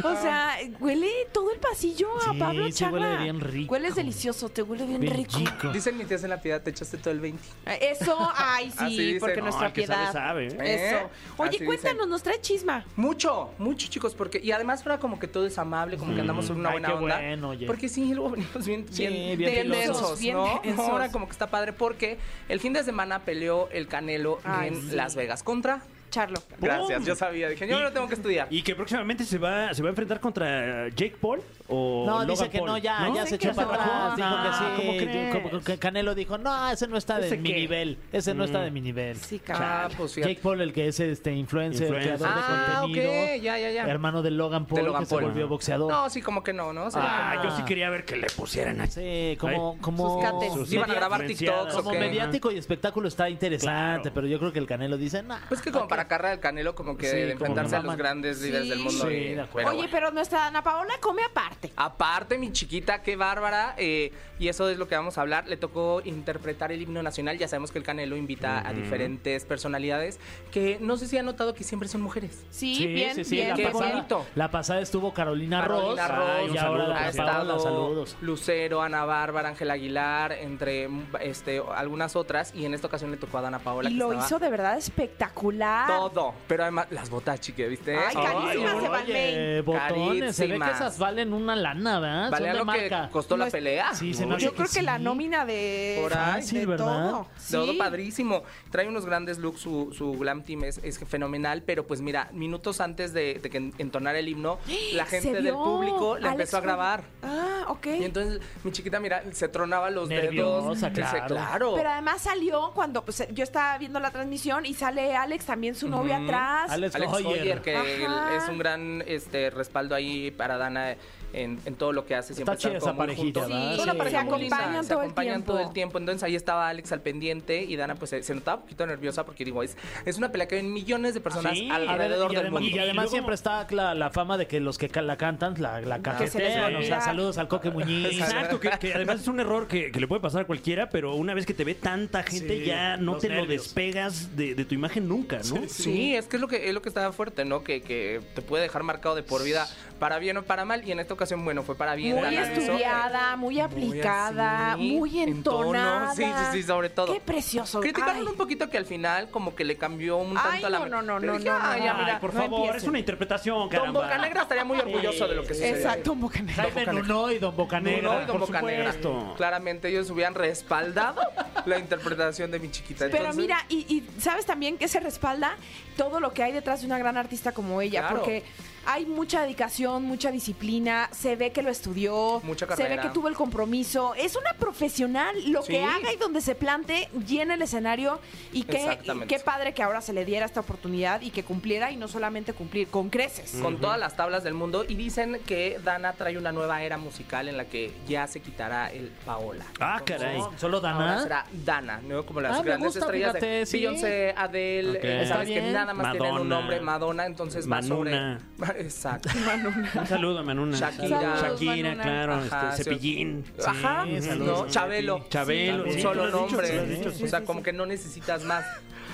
O sea, huele todo el pasillo a Sí, Pablo sí Chagra. huele bien rico. Hueles delicioso, te huele bien, Bien rico. chico. Dicen mi tías en la piedad, te echaste todo el 20. Eso, ay, sí, Así dicen. porque No, nuestra el que sabe, piedad. sabe, ¿eh? Eso. ¿Eh? Oye, Así cuéntanos, dicen. nos trae chisma. Mucho, mucho, chicos, porque y además fuera como que todo es amable, como que andamos en una Ay, buena qué onda. bueno, oye. Porque sí, luego venimos bien, Sí, bien, bien bien densos, Bien ¿no? densos. Ahora como que está padre porque el fin de semana peleó el Canelo Ay, en sí. Las Vegas contra. Charlo. Gracias, yo sabía, dije, yo Y- no lo tengo que estudiar. Y que próximamente se va, se va a enfrentar contra Jake Paul o No, Logan dice que Paul, no, ya, ya se echó para no. atrás. Dijo No, que sí. ¿cómo crees? Como que Canelo dijo, no, ese no está de ¿Ese mi qué? nivel. Ese no está de mi nivel. Sí, Ah, pues. Jake Paul, el que es este influencer, Influencer. creador de Ah, contenido. ok, ya, ya, ya. Hermano de Logan Paul, De Logan que Paul. se volvió boxeador. No, sí, como que no, ¿no? Ah, como- yo sí quería ver que le pusieran así. Sí, como, como, Sus cates. Sus Iban a grabar. TikToks como mediático y espectáculo está interesante, Claro. pero yo creo que el Canelo dice, nah. Pues que como para carrera del Canelo, como que enfrentarse a los grandes líderes del mundo. Sí, y- de acuerdo. pero Oye, pero nuestra Ana Paola come aparte. Aparte, mi chiquita, qué bárbara. eh, y eso es lo que vamos a hablar. Le tocó interpretar el himno nacional. Ya sabemos que el Canelo invita a diferentes personalidades que no sé si han notado que siempre son mujeres. Sí, bien, bien, la, qué bien, pasada, bien. bonito. la pasada estuvo Carolina, Carolina Ross, Ross, y ahora la ha estado saludos. Lucero, Ana Bárbara, Ángela Aguilar, entre mm, este, algunas otras. Y en esta ocasión le tocó a Dana Paola. Y que lo estaba hizo de verdad espectacular. Todo. Pero además, las botas, chique, ¿viste? Ay, carísimas Balmain. botones, se ve que esas valen un una lana, ¿verdad? Valía Son de lo que marca. costó No la es- pelea. Sí, se me hace Yo creo que la sí. nómina de, Por ahí. De ¿verdad? todo. Todo Sí. padrísimo. Trae unos grandes looks, su, su glam team es, es fenomenal, pero pues mira, minutos antes de, de que entonara el himno, la Se gente del público Alex empezó a fue- grabar. Ah, ok. Y entonces mi chiquita, mira, se tronaba los Nerviosa, dedos. Claro. claro. Pero además salió cuando pues, yo estaba viendo la transmisión y sale Alex, también su novia atrás. Alex Alex Hoyer. Hoyer, que Ajá. es un gran este respaldo ahí para Dana en, en todo lo que hace. Siempre Está chida están esa como muy parejita, una Sí. pareja Se muy acompañan se todo el acompañan tiempo. todo el tiempo. Entonces ahí estaba Alex al pendiente y Dana pues se, se notaba un poquito nerviosa porque digo, es, es una pelea que ven millones de personas Sí. Alrededor y, del mundo. y además luego- siempre está la, la fama de que los que la cantan la, la les cajetean. O sea, saludos al Coque Muñiz. Exacto, que, que además es un error que, que le puede pasar a cualquiera, pero una vez que te ve tanta gente Sí, ya no te lo despegas de, de tu imagen nunca, ¿no? Sí, es que es lo que es lo que estaba fuerte, ¿no? Que, que te puede dejar marcado de por vida para bien o para mal y en esta ocasión bueno fue para bien. Muy estudiada, muy aplicada, así, muy en tono. entonada. Sí, sí, sí, sobre todo. Qué precioso. Criticaron Ay. un poquito que al final como que le cambió un tanto Ay, a la no, no, no, no, dije, no, "Ay, no, ya, no. mira, Ay, por no favor, empiecen. es una interpretación, Don caramba. Bocanegra estaría muy orgulloso de lo que sucedió. Exacto, un bocanegra. Jaime Nuno y Don Bocanegra. Nuno y Don por Bocanegra. supuesto. Claramente ellos hubieran respaldado la interpretación de mi chiquita. Pero Entonces, mira, y, y sabes también que se respalda todo lo que hay detrás de una gran artista como ella, Claro. porque hay mucha dedicación, mucha disciplina, se ve que lo estudió, Mucha se ve que tuvo el compromiso, es una profesional, lo Sí. que haga y donde se plante, llena el escenario y qué, Exactamente. qué padre que ahora se le diera esta oportunidad y que cumpliera y no solamente cumplir, con creces. con todas las tablas del mundo y dicen que Dana trae una nueva era musical en la que ya se quitará el Paola. Ah, caray. Solo Ahora Dana. será Dana, ¿no? Como las Ah, grandes gusta, estrellas de fíjate, sí. Beyoncé, Adele, eh, sabes que nada más tienen un nombre, Madonna, entonces va Manuna. sobre... Exacto. Un saludo a Manuna. Shakira. Saludos, Shakira, Manuna. claro. Ajá, este, sí. Cepillín. Ajá, Sí, ¿no? saludos. Chabelo. Chabelo. Un solo dicho, nombre. o sea, como que no necesitas más.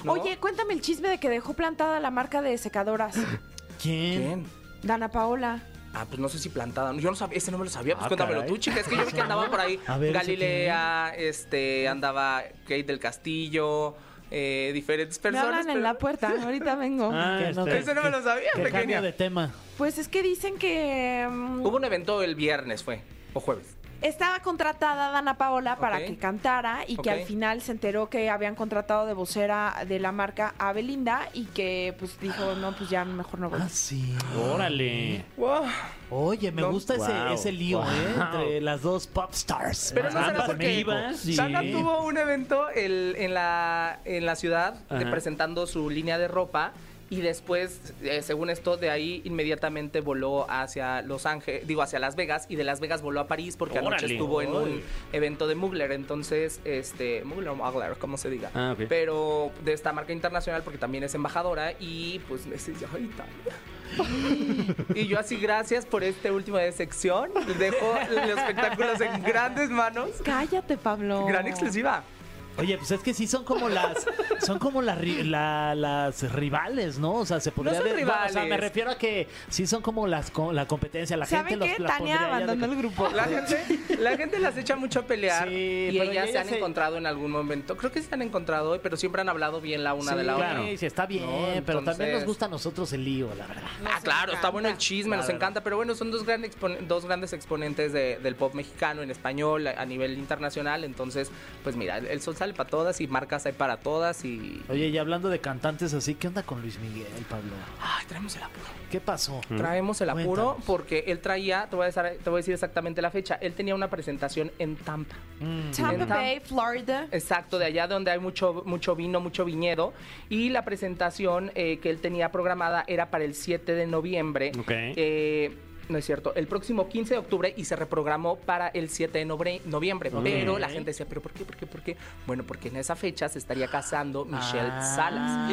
¿no? Oye, cuéntame el chisme de que dejó plantada la marca de secadoras. ¿Quién? ¿quién? Dana Paola. Ah, pues no sé si plantada. Yo no sabía, ese no me lo sabía. Pues Ah, cuéntamelo caray. tú, chica. Es que yo vi que andaba por ahí A ver, ¿ese Galilea, este, andaba Kate del Castillo, eh, diferentes Me personas. hablan en la puerta, ahorita vengo. Ah, Que no, este, Ese no me lo sabía, Que pequeña. cambio de tema. Pues es que dicen que mm, Hubo un evento el viernes, fue, o jueves. Estaba contratada Dana Paola para que cantara y que al final se enteró que habían contratado de vocera de la marca a Belinda y que pues dijo, no, pues ya mejor no voy. Ah, sí. Órale. Wow. Oye, me No. gusta ese, Wow, ese lío, wow. ¿eh? Entre las dos pop stars. Pero no será porque Dana tuvo un evento el- en, la, en la ciudad de- Ajá. presentando su línea de ropa y después, eh, según esto, de ahí inmediatamente voló hacia Los Ángeles, digo, hacia Las Vegas y de Las Vegas voló a París porque anoche estuvo en un evento de Mugler, entonces, este, Mugler o Mugler, como se diga, Ah, pero de esta marca internacional porque también es embajadora y pues me dice, "Ay, Italia". Y yo así, gracias por este último de sección. Dejo los espectáculos en grandes manos. Cállate, Pablo. Gran exclusiva. Oye, pues es que sí son como las son como las ri- la- las rivales, ¿no? O sea, se podría son de- rivales. O sea, me refiero a que sí son como las co- la competencia, la gente ¿Saben los qué? las Tania pondría ya de- abandonó el grupo. La gente, la gente las echa mucho a pelear Sí, y pero ellas ya se han se- encontrado en algún momento. Creo que se han encontrado, pero siempre han hablado bien la una Sí, de la otra. claro. sí, está bien, No, pero también entonces- nos gusta a nosotros el lío, la verdad. Ah, claro, está bueno el chisme, nos encanta, pero bueno, son dos, grandes expon- dos grandes exponentes de- del pop mexicano en español a, a nivel internacional, entonces, pues mira, el, el sol sale para todas y marcas hay para todas y... Oye, y hablando de cantantes así, ¿qué onda con Luis Miguel, Pablo? Ay, traemos el apuro. ¿Qué pasó? Traemos el apuro Cuéntanos. porque él traía, te voy, a decir, te voy a decir exactamente la fecha, él tenía una presentación en Tampa. Mm. Tampa En Bay, Florida. Exacto, de allá donde hay mucho, mucho vino, mucho viñedo. Y la presentación eh, que él tenía programada era para el 7 de noviembre. Ok. Eh, no es cierto, el próximo 15 de octubre y se reprogramó para el 7 de nobre- noviembre. Pero la gente decía, ¿pero por qué? ¿Por qué? ¿Por qué? Bueno, porque en esa fecha se estaría casando Michelle Ah. Salas,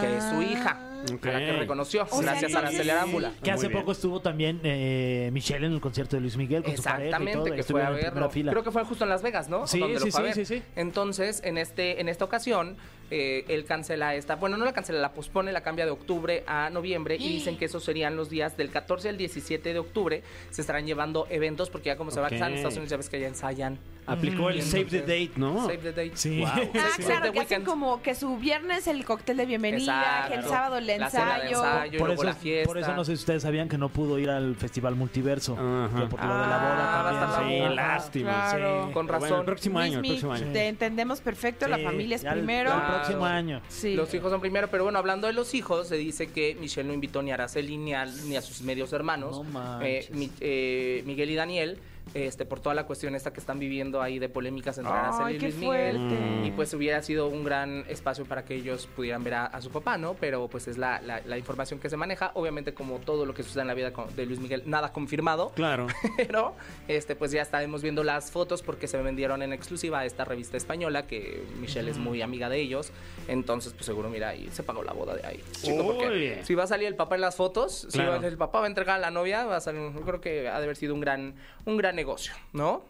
que es su hija, Ok. a la que reconoció, O sea, gracias a Araceli Arámbula. Que hace poco estuvo también eh, Michelle en el concierto de Luis Miguel con su pareja y todo. Exactamente, que fue a verlo. Creo que fue justo en Las Vegas, ¿no? Sí, Donde lo sí, fue a sí, ver. sí, sí. Entonces, en este, en esta ocasión, eh, él cancela esta, bueno, no la cancela, la pospone, la cambia de octubre a noviembre y dicen que esos serían los días del 14 al 17 de octubre. Se estarán llevando eventos porque ya como se va a. Estados Unidos, ya ves que ya ensayan Aplicó el save the date, ¿no? Save the date. Sí. Wow. Ah, claro, que hacen como que su viernes el cóctel de bienvenida, que el sábado el La ensayo. ensayo. y Por eso, la fiesta. por eso no sé si ustedes sabían que no pudo ir al Festival Multiverso. Ajá. que por lo de la boda Ah, también. la Sí, boda. lástima. Claro. sí. Con razón. Bueno, el próximo año, el próximo año. Te entendemos perfecto, la familia es ya el- primero. El, próximo año. Sí. Los hijos son primero, pero bueno, hablando de los hijos, se dice que Michelle no invitó ni a Araceli ni a, ni a sus medios hermanos, No eh, mi- eh, Miguel y Daniel, este, por toda la cuestión esta que están viviendo ahí de polémicas entre Araceli y Luis Miguel. Y pues hubiera sido un gran espacio para que ellos pudieran ver a, a su papá, ¿no? Pero pues es la, la- la información que se maneja. Obviamente, como todo lo que sucede en la vida con- de Luis Miguel, nada confirmado. Claro. Pero este, pues ya estaremos viendo las fotos porque se vendieron en exclusiva a esta revista española que Michelle es muy amiga de ellos. Entonces, pues seguro, mira, ahí se pagó la boda de ahí. Chico, porque si va a salir el papá en las fotos, si Claro. va- el papá va a entregar a la novia, va a salir, yo creo que ha de haber sido un gran, un gran negocio, ¿no?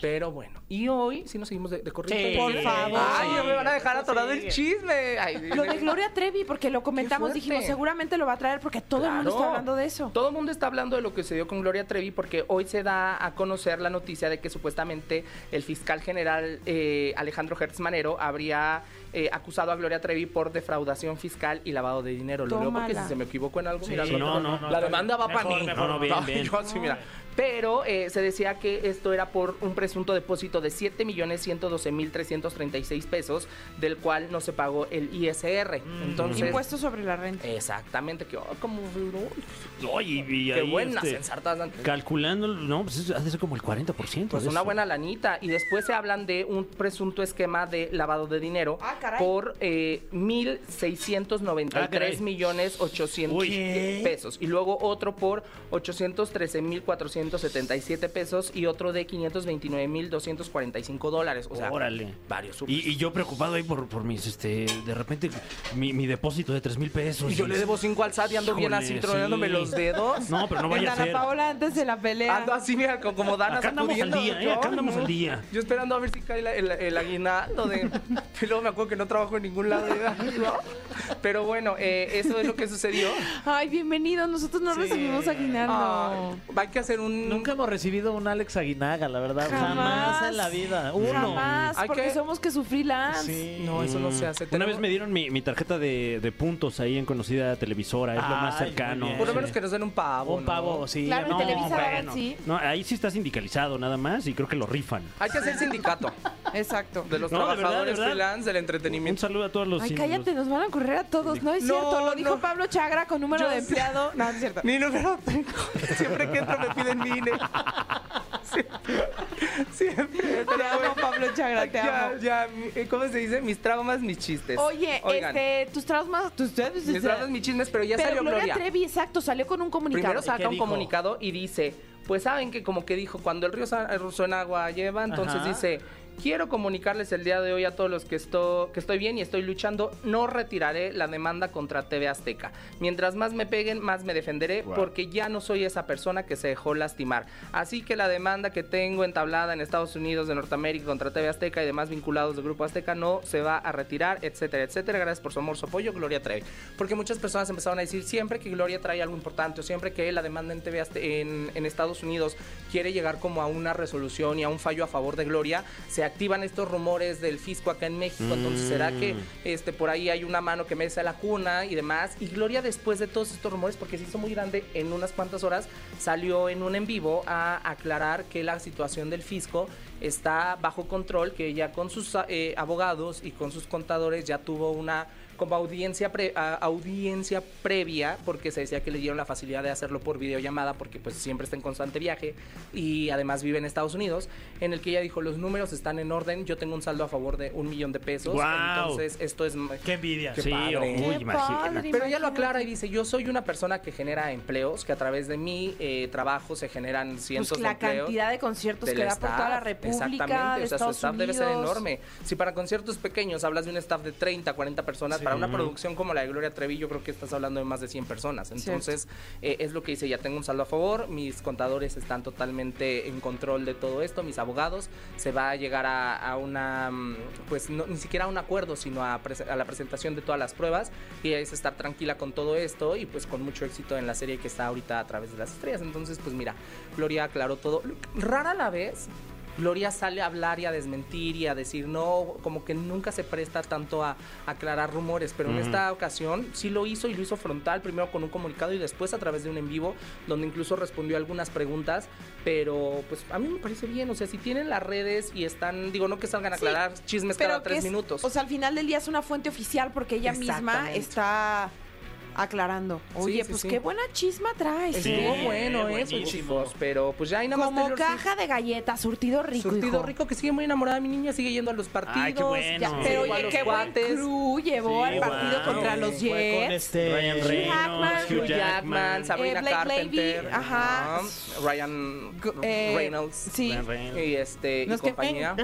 Pero bueno, y hoy sí nos seguimos de, de corrido. Sí. Por favor. Ay, ya me van a dejar atorado el chisme. Ay, Lo de Gloria Trevi, porque lo comentamos, dijimos, seguramente lo va a traer porque todo el mundo está hablando de eso. Todo el mundo está hablando de lo que se dio con Gloria Trevi porque hoy se da a conocer la noticia de que supuestamente el fiscal general eh, Alejandro Hertz Manero habría eh, acusado a Gloria Trevi por defraudación fiscal y lavado de dinero. Lo leo porque Tómala. si se me equivoco en algo, Sí, mira, no, no, no, la demanda va para mí. mejor, no, bien, bien. yo así, mira pero eh, se decía que esto era por un presunto depósito de 7.112.336 pesos, del cual no se pagó el ISR. Mm, Entonces, Impuesto sobre la renta. Exactamente, que oh, como... Qué ahí, buenas este, antes. Calculando, no, pues eso hace como el 40%. Pues una buena lanita. Y después se hablan de un presunto esquema de lavado de dinero ah, por eh, 1.693 ah, millones 800 pesos. Y luego otro por 813.400 177 pesos y otro de 529 mil 245 dólares. O sea, Órale. varios. Y, y yo preocupado ahí por, por mis, este, de repente, mi, mi depósito de 3 mil pesos. Y yo le debo 5 al SAT y ando Híjole, bien así, tronándome sí. los dedos. No, pero no vaya a ser. Ana Paola antes de la pelea. Ando así, mira, como Dana Acá andamos al día, eh, acá andamos al día. Yo esperando a ver si cae la, el, el, aguinaldo de... y luego me acuerdo que no trabajo en ningún lado, ¿no? Pero bueno, eh, eso es lo que sucedió. Ay, bienvenido, nosotros no sí. recibimos aguinaldo. Ah, hay que hacer un Nunca hemos recibido un Alex Aguinaga, la verdad. Jamás. Jamás, en la vida. Uno. Jamás, Hay porque que- somos que su freelance. Sí. No, eso no se hace. Una vez me dieron mi, mi tarjeta de, de puntos ahí en conocida televisora, es lo más cercano. Por lo Sí. menos que nos den un pavo, Un ¿no? pavo, sí. Claro, en no, bueno. sí. No, ahí sí está sindicalizado nada más y creo que lo rifan. Hay que hacer sindicato Exacto. de los No, de verdad, trabajadores de verdad. freelance del Un entretenimiento. saludo a todos los... Ay, cállate, nos van a correr a todos. No es No, cierto, lo dijo. Pablo Chagra con número Yo de empleado. No, no es cierto. Ni número tengo. Siempre que entro me piden mi INE. Siempre. Siempre. Te amo, Pablo Chagra, te Ya, amo. ya, mi- ¿cómo se dice? Mis traumas, mis chistes. Oye, Oigan, este, tus traumas, tus mis traumas, mis chismes, pero ya Pero salió Gloria, Gloria. Trevi, exacto, salió con un comunicado. Primero ¿Y saca un dijo? comunicado y dice, pues saben que como que dijo, cuando el río suena agua lleva, entonces Ajá. dice, quiero comunicarles el día de hoy a todos los que, esto, que estoy bien y estoy luchando, no retiraré la demanda contra TV Azteca. Mientras más me peguen, más me defenderé, porque ya no soy esa persona que se dejó lastimar. Así que la demanda que tengo entablada en Estados Unidos de Norteamérica contra TV Azteca y demás vinculados del Grupo Azteca no se va a retirar, etcétera, etcétera. Gracias por su amor, su apoyo, Gloria Trevi. Porque muchas personas empezaron a decir siempre que Gloria trae algo importante o siempre que la demanda en TV Azte- en, en Estados Unidos quiere llegar como a una resolución y a un fallo a favor de Gloria, se activan estos rumores del fisco acá en México. Entonces, ¿será que este por ahí hay una mano que me a la cuna y demás? Y Gloria, después de todos estos rumores, porque se hizo muy grande en unas cuantas horas, salió en un en vivo a aclarar que la situación del fisco está bajo control, que ella con sus eh, abogados y con sus contadores ya tuvo una como audiencia pre- a- audiencia previa porque se decía que le dieron la facilidad de hacerlo por videollamada porque pues siempre está en constante viaje y además vive en Estados Unidos en el que ella dijo los números están en orden yo tengo un saldo a favor de un millón de pesos ¡Guau! entonces esto es Qué envidia. Qué sí, padre. uy, Qué padre, pero ella lo aclara y dice, yo soy una persona que genera empleos, que a través de mi eh, trabajo se generan cientos Pues de la empleos. cantidad de conciertos que da por toda la. República, Exactamente, de o sea, Estados su staff debe ser Unidos. enorme. Si para conciertos pequeños hablas de un staff de 30, 40 personas, para una producción como la de Gloria Trevi, yo creo que estás hablando de más de 100 personas. Entonces, eh, es lo que dice, ya tengo un saldo a favor, mis contadores están totalmente en control de todo esto, mis abogados, se va a llegar a, a una, mm, pues no, ni siquiera a un acuerdo, sino a, a la presentación de todas las pruebas y es estar tranquila con todo esto y pues con mucho éxito en la serie que está ahorita a través de las estrellas. Entonces, pues mira, Gloria aclaró todo. Rara la vez Gloria sale a hablar y a desmentir y a decir no, como que nunca se presta tanto a, a aclarar rumores, pero en esta ocasión sí lo hizo y lo hizo frontal, primero con un comunicado y después a través de un en vivo, donde incluso respondió algunas preguntas, pero pues a mí me parece bien, o sea, si tienen las redes y están, digo, no que salgan a Sí, aclarar chismes Pero cada tres es- minutos. O sea, al final del día es una fuente oficial porque ella misma está aclarando. Oye, sí, pues sí. qué buena chisma traes. Estuvo ¿eh? bueno eso, buenísimo. chicos, pero pues ya hay nada más Como Taylor Swift. caja de galletas, surtido rico. Surtido hijo. rico que sigue muy enamorada de mi niña, sigue yendo a los partidos. Ay, qué bueno. Ya, Sí, pero oye, qué buen crew llevó Sí, al partido wow. contra los Fue con Jets. este Ryan Hugh Reynolds, Jackman, Hugh Jackman, Jackman, Sabrina Eh, Blake Carpenter, Lively, ajá. Ryan Eh, Reynolds Sí. Y este y Nos, compañía.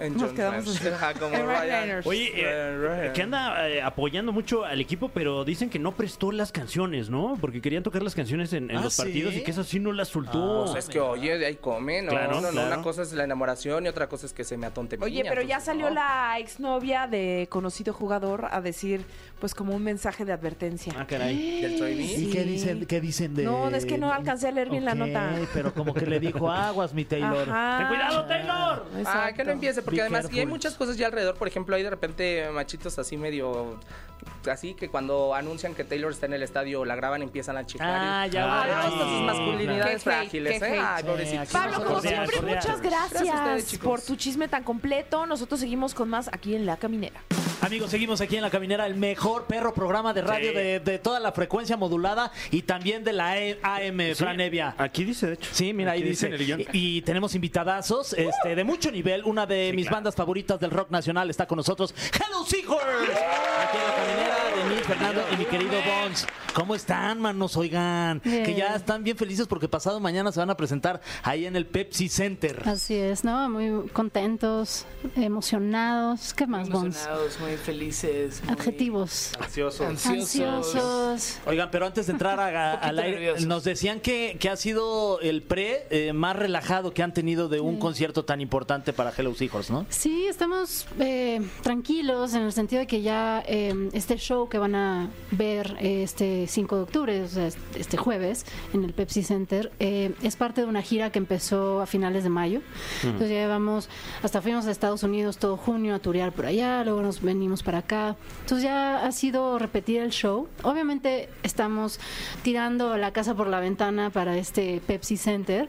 En nos quedamos como Ryan. Oye, eh, que anda eh, apoyando mucho al equipo, pero dicen que no prestó las canciones, ¿no? Porque querían tocar las canciones en, en Ah, los partidos y que eso sí no las soltó. Pues es que oye, de ahí come, no, Claro, no, no, claro. una cosa es la enamoración y otra cosa es que se me atonte mi Oye, niña, pero ya salió no. la exnovia de conocido jugador a decir, pues como un mensaje de advertencia. Ah, caray. ¿Y qué dicen, qué dicen de.? No, es que no alcancé a leer bien la nota. Pero como que le dijo aguas, mi Taylor. Ajá. ¡Ten cuidado, Taylor! Ah, que Exacto. no empiece, porque Be además, y hay muchas cosas ya alrededor, por ejemplo, hay de repente machitos así medio, así que cuando anuncian que Taylor está en el estadio, la graban y empiezan a chiflar. Ah, y- ya, no, estas sí, sus masculinidades Qué frágiles, qué ¿eh? Ay, Sí, pobrecito. Pablo, como Cordial, siempre, cordial. muchas gracias, Gracias a ustedes, chicos. por tu chisme tan completo. Nosotros seguimos con más aquí en La Caminera. Amigos, seguimos aquí en La Caminera, el mejor perro programa de radio Sí. de, de toda la frecuencia modulada y también de la E- AM, Fran Evia. Aquí dice, de hecho. Sí, mira, ahí Aquí dice. el guion. Y, y tenemos invitadazos este, de mucho nivel. Una de Sí, mis claro. bandas favoritas del rock nacional está con nosotros. ¡Hello, Seahorse! Aquí en la caminera, Denise, Fernando y mi querido Bones. ¿Cómo están, manos? Oigan, Bien. que ya están bien felices porque pasado mañana se van a presentar ahí en el Pepsi Center. Así es, ¿no? Muy contentos, emocionados. ¿Qué más, Bons? emocionados, muy felices. muy Adjetivos. Ansiosos. Ansiosos. Ansiosos. Oigan, pero antes de entrar a- al aire, nerviosos. nos decían que, que ha sido el pre eh, más relajado que han tenido de un concierto tan importante para Hello Seahorse, ¿no? Sí, estamos eh, tranquilos en el sentido de que ya eh, este show que van a ver eh, este 5 de octubre, o sea, este jueves, en el Pepsi Center, eh, es parte de una gira que empezó a finales de mayo. Entonces ya llevamos, hasta fuimos a Estados Unidos todo junio a turear por allá, luego nos venimos para acá. Entonces ya ha sido repetir el show. Obviamente estamos tirando la casa por la ventana para este Pepsi Center,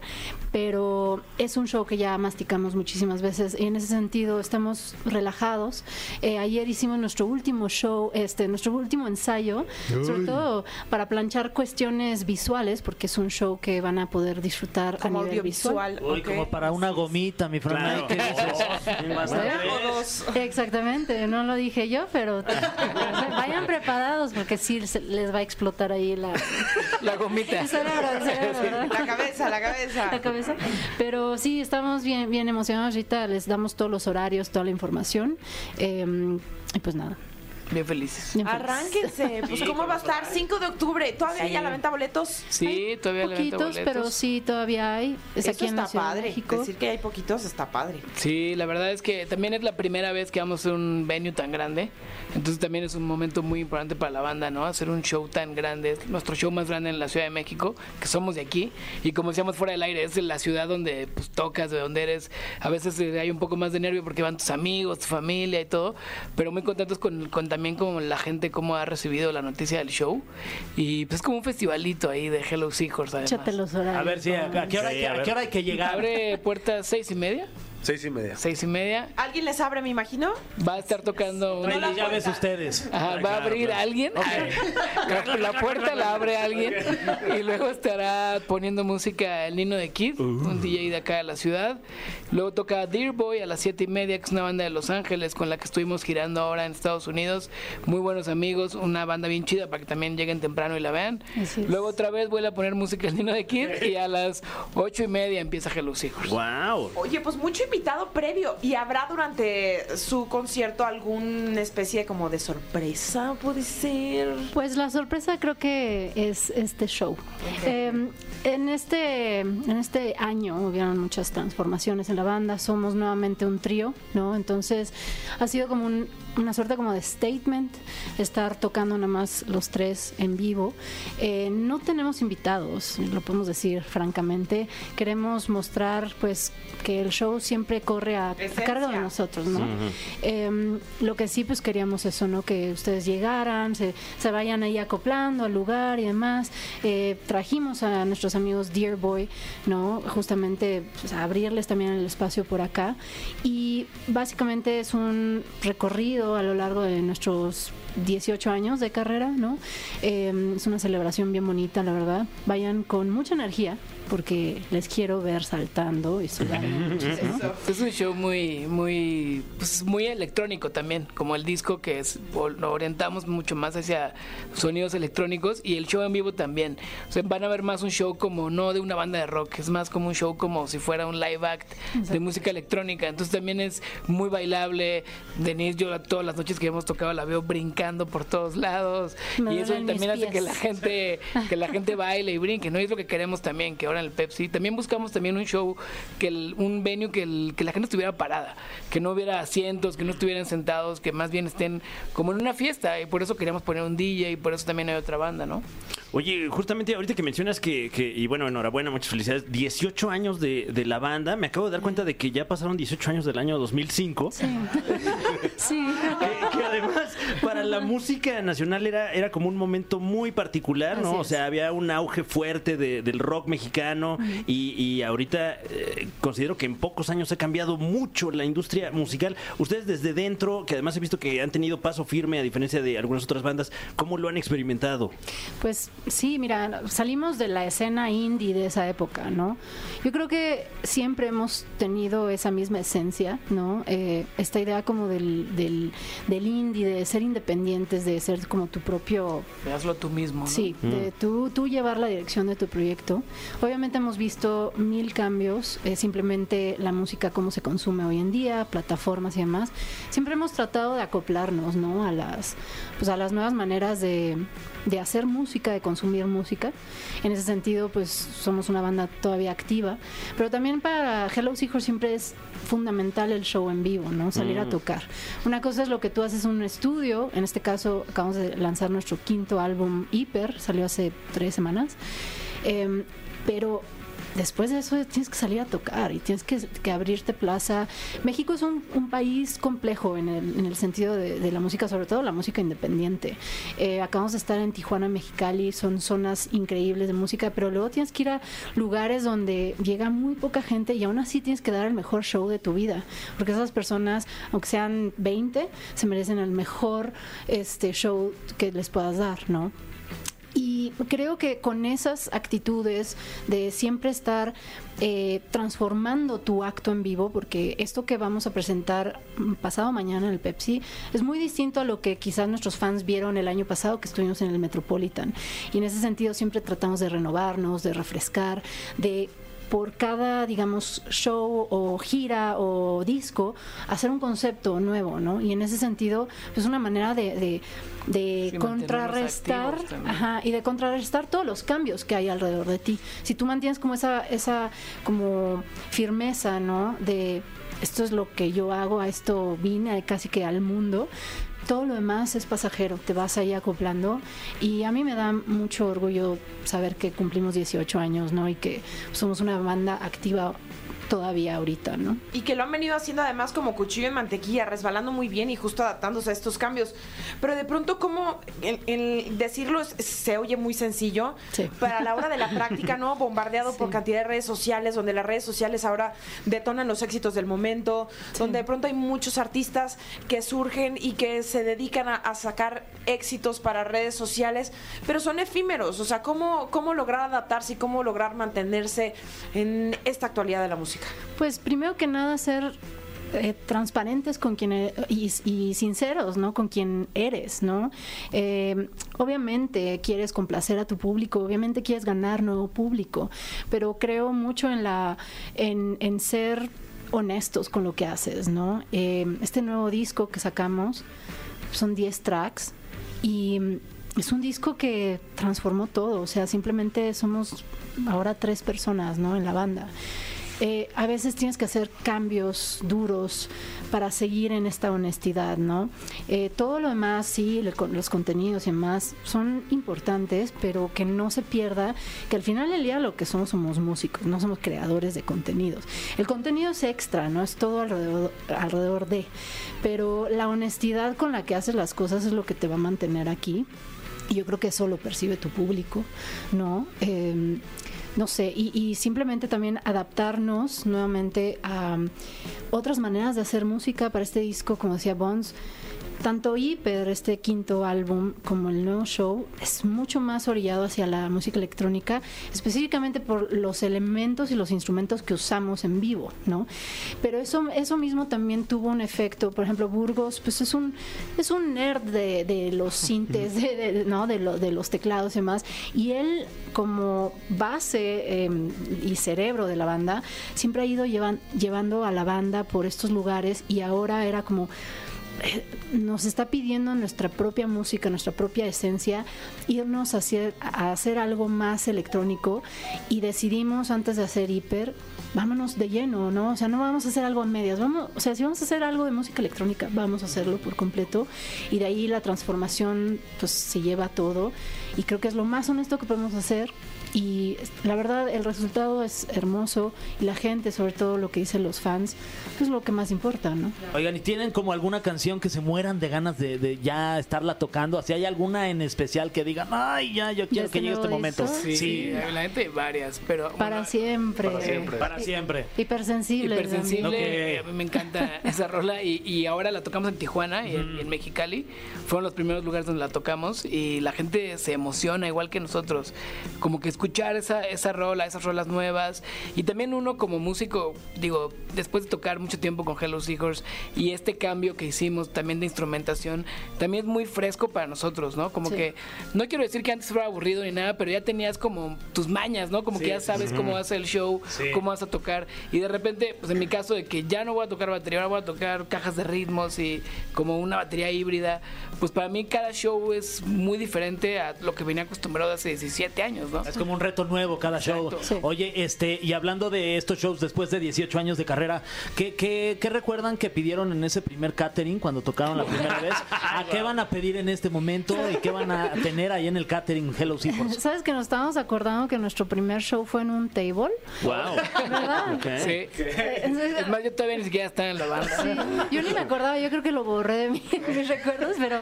pero es un show que ya masticamos muchísimas veces y en ese sentido estamos relajados. Eh, ayer hicimos nuestro último show, este, nuestro último ensayo, sobre todo para planchar cuestiones visuales, porque es un show que van a poder disfrutar Como a nivel visual. audiovisual. Uy, ok. como para una gomita, mi Fran. Claro. Ay, ¿qué dices? O dos. Exactamente, no lo dije yo, pero vayan preparados porque sí se- les va a explotar ahí la, La gomita. el cerebro, el cerebro, ¿verdad? La cabeza, la cabeza. la cabeza. Pero sí, estamos bien, bien emocionados. Ahorita les damos todos los horarios, toda la información. Eh, y pues nada. Bien felices. bien felices. Arránquense. Pues, ¿cómo va a estar? 5 de octubre. ¿Todavía hay a la venta boletos? Sí, todavía la venta Poquitos, pero boletos. sí, todavía hay. Es Eso aquí en la está Ciudad padre. de México. Decir que hay poquitos está padre. Sí, la verdad es que también es la primera vez que vamos a un venue tan grande. Entonces también es un momento muy importante para la banda, ¿no? Hacer un show tan grande. Es nuestro show más grande en la Ciudad de México, que somos de aquí. Y como decíamos fuera del aire, es la ciudad donde pues, tocas, de donde eres. A veces eh, hay un poco más de nervio porque van tus amigos, tu familia y todo. Pero muy contentos con, con también como la gente, cómo ha recibido la noticia del show. Y pues es como un festivalito ahí de Hello Seahorse, además. Los horarios. A ver, sí, ¿a, a qué hora, hay que- a qué hora hay que llegar? Abre puertas seis y media. Seis y media. Seis y media. ¿Alguien les abre, me imagino? Va a estar tocando una... las llaves ustedes. Ajá, va a abrir alguien. La, la puerta la abre alguien. Y luego estará poniendo música el Nino de Kid, un DJ de acá de la ciudad. Luego toca Dear Boy a las siete y media, que es una banda de Los Ángeles con la que estuvimos girando ahora en Estados Unidos. Muy buenos amigos, una banda bien chida para que también lleguen temprano y la vean. Luego otra vez vuelve a poner música el Nino de Kid y a las ocho y media empieza Hello Seahorse. ¡Wow! Oye, pues mucho invitado previo. ¿Y habrá durante su concierto alguna especie como de sorpresa? Puede ser. Pues la sorpresa creo que es este show. Eh, en este en este año hubieron muchas transformaciones en la banda. Somos nuevamente un trío, ¿no? Entonces ha sido como un una suerte como de statement, estar tocando nada más los tres en vivo. Eh, no tenemos invitados, lo podemos decir francamente. Queremos mostrar pues que el show siempre corre a, a cargo de nosotros, ¿no? Em, lo que sí pues queríamos eso, ¿no? Que ustedes llegaran, se, se vayan ahí acoplando al lugar y demás. Eh, trajimos a nuestros amigos Dear Boy, ¿no? Justamente pues, a abrirles también el espacio por acá. Y básicamente es un recorrido a lo largo de nuestros 18 años de carrera, ¿no? Eh, es una celebración bien bonita, la verdad. Vayan con mucha energía porque les quiero ver saltando y sudando muchísimo. Es un show muy, muy, pues muy electrónico también, como el disco que es, orientamos mucho más hacia sonidos electrónicos y el show en vivo también. O sea, van a ver más un show como no de una banda de rock, es más como un show como si fuera un live act de música electrónica. Entonces también es muy bailable. Denise, yo todas las noches que hemos tocado la veo brincando por todos lados Me y eso también hace que la gente que la gente baile y brinque, ¿no? Y es lo que queremos también, que ahora en el Pepsi también buscamos también un show que el- un venue que, el- que la gente estuviera parada, que no hubiera asientos, que no estuvieran sentados, que más bien estén como en una fiesta y por eso queríamos poner un DJ y por eso también hay otra banda, ¿no? Oye, justamente ahorita que mencionas que, que- y bueno, enhorabuena, muchas felicidades, 18 años de, de la banda, me acabo de dar cuenta de que ya pasaron 18 años del año 2005. Sí. sí. Que, que además para la música nacional era, era como un momento muy particular, ¿no? Así O es. sea, había un auge fuerte de- del rock mexicano y, y ahorita eh, considero que en pocos años ha cambiado mucho la industria musical. Ustedes desde dentro, que además he visto que han tenido paso firme a diferencia de algunas otras bandas, ¿cómo lo han experimentado? Pues sí, mira, salimos de la escena indie de esa época, ¿no? Yo creo que siempre hemos tenido esa misma esencia, ¿no? Eh, esta idea como del, del, del indie, de ser independientes, de ser como tu propio Hazlo tú mismo, ¿no? Sí, de tú, tú llevar la dirección de tu proyecto. Obviamente hemos visto mil cambios, eh, simplemente la música, cómo se consume hoy en día, plataformas y demás. Siempre hemos tratado de acoplarnos, ¿no? A las, pues a las nuevas maneras de, de hacer música, de consumir música. En ese sentido, pues somos una banda todavía activa. Pero también para Hello Seahorse siempre es fundamental el show en vivo, ¿no? Salir a tocar. Una cosa es lo que tú haces en un estudio, en este caso acabamos de lanzar nuestro quinto álbum Hiper, salió hace tres semanas, Em, pero después de eso tienes que salir a tocar y tienes que, abrirte plaza. México es un, país complejo en el, en el sentido de, de la música, sobre todo la música independiente. Eh, acabamos de estar en Tijuana, Mexicali, son zonas increíbles de música, pero luego tienes que ir a lugares donde llega muy poca gente y aún así tienes que dar el mejor show de tu vida, porque esas personas, aunque sean 20, se merecen el mejor este show que les puedas dar, ¿no? Y creo que con esas actitudes de siempre estar eh, transformando tu acto en vivo, porque esto que vamos a presentar mm, pasado mañana en el Pepsi es muy distinto a lo que quizás nuestros fans vieron el año pasado que estuvimos en el Metropolitan. Y en ese sentido siempre tratamos de renovarnos, de refrescar, de por cada, digamos, show o gira o disco, hacer un concepto nuevo, ¿no? Y en ese sentido, pues una manera de, de, de Sí, contrarrestar, ajá, y de contrarrestar todos los cambios que hay alrededor de ti. Si tú mantienes como esa, esa como firmeza, ¿no? De esto es lo que yo hago, a esto vine casi que al mundo. Todo lo demás es pasajero, te vas ahí acoplando y a mí me da mucho orgullo saber que cumplimos 18 años, ¿no? Y que somos una banda activa todavía ahorita, ¿no? Y que lo han venido haciendo además como cuchillo en mantequilla, resbalando muy bien y justo adaptándose a estos cambios. Pero de pronto, como el, el decirlo es- se oye muy sencillo, Sí. pero a la hora de la práctica, ¿no? Bombardeado por cantidad de redes sociales, donde las redes sociales ahora detonan los éxitos del momento, donde de pronto hay muchos artistas que surgen y que se dedican a, a sacar éxitos para redes sociales, pero son efímeros. O sea, ¿cómo, cómo lograr adaptarse y cómo lograr mantenerse en esta actualidad de la música? Pues primero que nada ser eh, transparentes con quien e- y, y sinceros, ¿no? Con quien eres, ¿no? Eh, obviamente quieres complacer a tu público, obviamente quieres ganar nuevo público, pero creo mucho en la en, en ser honestos con lo que haces, ¿no? Eh, este nuevo disco que sacamos son 10 tracks y mm, es un disco que transformó todo, o sea, simplemente somos ahora tres personas, ¿no? En la banda. Eh, a veces tienes que hacer cambios duros para seguir en esta honestidad, ¿no? Eh, todo lo demás, sí, le- los contenidos y demás son importantes, pero que no se pierda que al final del día lo que somos somos músicos, no somos creadores de contenidos. El contenido es extra, no es todo alrededor, alrededor de, pero la honestidad con la que haces las cosas es lo que te va a mantener aquí. Y yo creo que eso lo percibe tu público, ¿no? Eh, no sé, y, y simplemente también adaptarnos nuevamente a otras maneras de hacer música para este disco, como decía Bones. Tanto Hiper, este quinto álbum, como el nuevo show, es mucho más orillado hacia la música electrónica, específicamente por los elementos y los instrumentos que usamos en vivo, ¿no? Pero eso, eso mismo también tuvo un efecto. Por ejemplo, Burgos, pues es un, es un nerd de, de los sintes, de, de- ¿no? de, lo- de los teclados y demás. Y él, como base eh, y cerebro de la banda, siempre ha ido llevan- llevando a la banda por estos lugares y ahora era como nos está pidiendo nuestra propia música, nuestra propia esencia, irnos a hacer algo más electrónico y decidimos antes de hacer hiper, vámonos de lleno, ¿no? O sea, no vamos a hacer algo en medias, vamos, o sea, si vamos a hacer algo de música electrónica, vamos a hacerlo por completo y de ahí la transformación pues se lleva todo y creo que es lo más honesto que podemos hacer y la verdad el resultado es hermoso y la gente, sobre todo lo que dicen los fans, es lo que más importa, ¿no? Oigan, ¿y tienen como alguna canción que se mueran de ganas de, de ya estarla tocando? ¿Así hay alguna en especial que digan, ay, ya, yo quiero este que llegue este momento? disco? Sí, la gente varias, pero Para bueno, siempre. Para siempre. Para siempre. Hipersensible. hipersensible. Ok. eh, A mí me encanta esa rola y, y ahora la tocamos en Tijuana y en, y en Mexicali. Fueron los primeros lugares donde la tocamos y la gente se emociona igual que nosotros. Como que escuchar esa, esa rola, esas rolas nuevas. Y también uno como músico, digo, después de tocar mucho tiempo con Hello Seahorse y este cambio que hicimos también de instrumentación, también es muy fresco para nosotros, ¿no? Como Sí. que, no quiero decir que antes fuera aburrido ni nada, pero ya tenías como tus mañas, ¿no? Como que ya sabes cómo hace el show, Sí. cómo vas a tocar. Y de repente, pues en mi caso de que ya no voy a tocar batería, ahora voy a tocar cajas de ritmos y como una batería híbrida, pues para mí cada show es muy diferente a lo que venía acostumbrado hace 17 años, ¿no? Es como un reto nuevo cada show. Sí. Oye, este, y hablando de estos shows después de 18 años de carrera, ¿qué, qué, qué recuerdan que pidieron en ese primer catering cuando tocaron la primera vez? ¿A qué van a pedir en este momento y qué van a tener ahí en el catering Hello Seahorse? ¿Sabes que nos estábamos acordando que nuestro primer show fue en un table? Wow. ¿Verdad? Sí. Es más, yo todavía ni siquiera estaba en la banda. Sí, yo ni me acordaba, yo creo que lo borré de mi- mis recuerdos, pero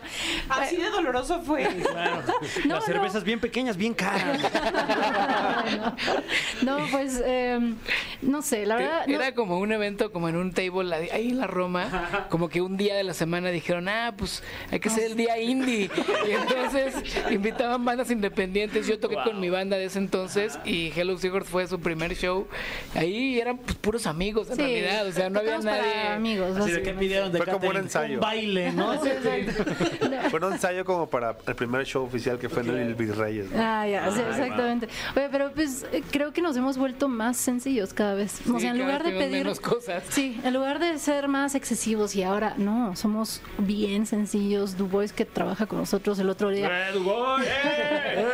Así de doloroso fue. Claro. No, Las no. cervezas bien pequeñas, bien caras. no, pues eh, no sé, la verdad no- Era como un evento, como en un table ahí en la Roma, como que un día de la semana dijeron, ah, pues hay que ser el día indie. Y entonces invitaban bandas independientes. Yo toqué con mi banda de ese entonces y Hello Seahorse fue su primer show. Ahí eran pues, puros amigos en sí, realidad, o sea, no había nadie. amigos. Así de qué pidieron de Fue como un ensayo. baile, ¿no? Sí, exacto. Fue un ensayo como para el primer show oficial que fue en el Virreyes. ¿no? Ah, ya, sí, exactamente. Oye, pero pues eh, creo que nos hemos vuelto más sencillos cada vez. o sea, en lugar de pedir menos cosas. Sí, en lugar de ser más excesivos y ahora no, somos bien sencillos. Dubois que trabaja con nosotros el otro día ¡Eh, Dubois! ¡Eh!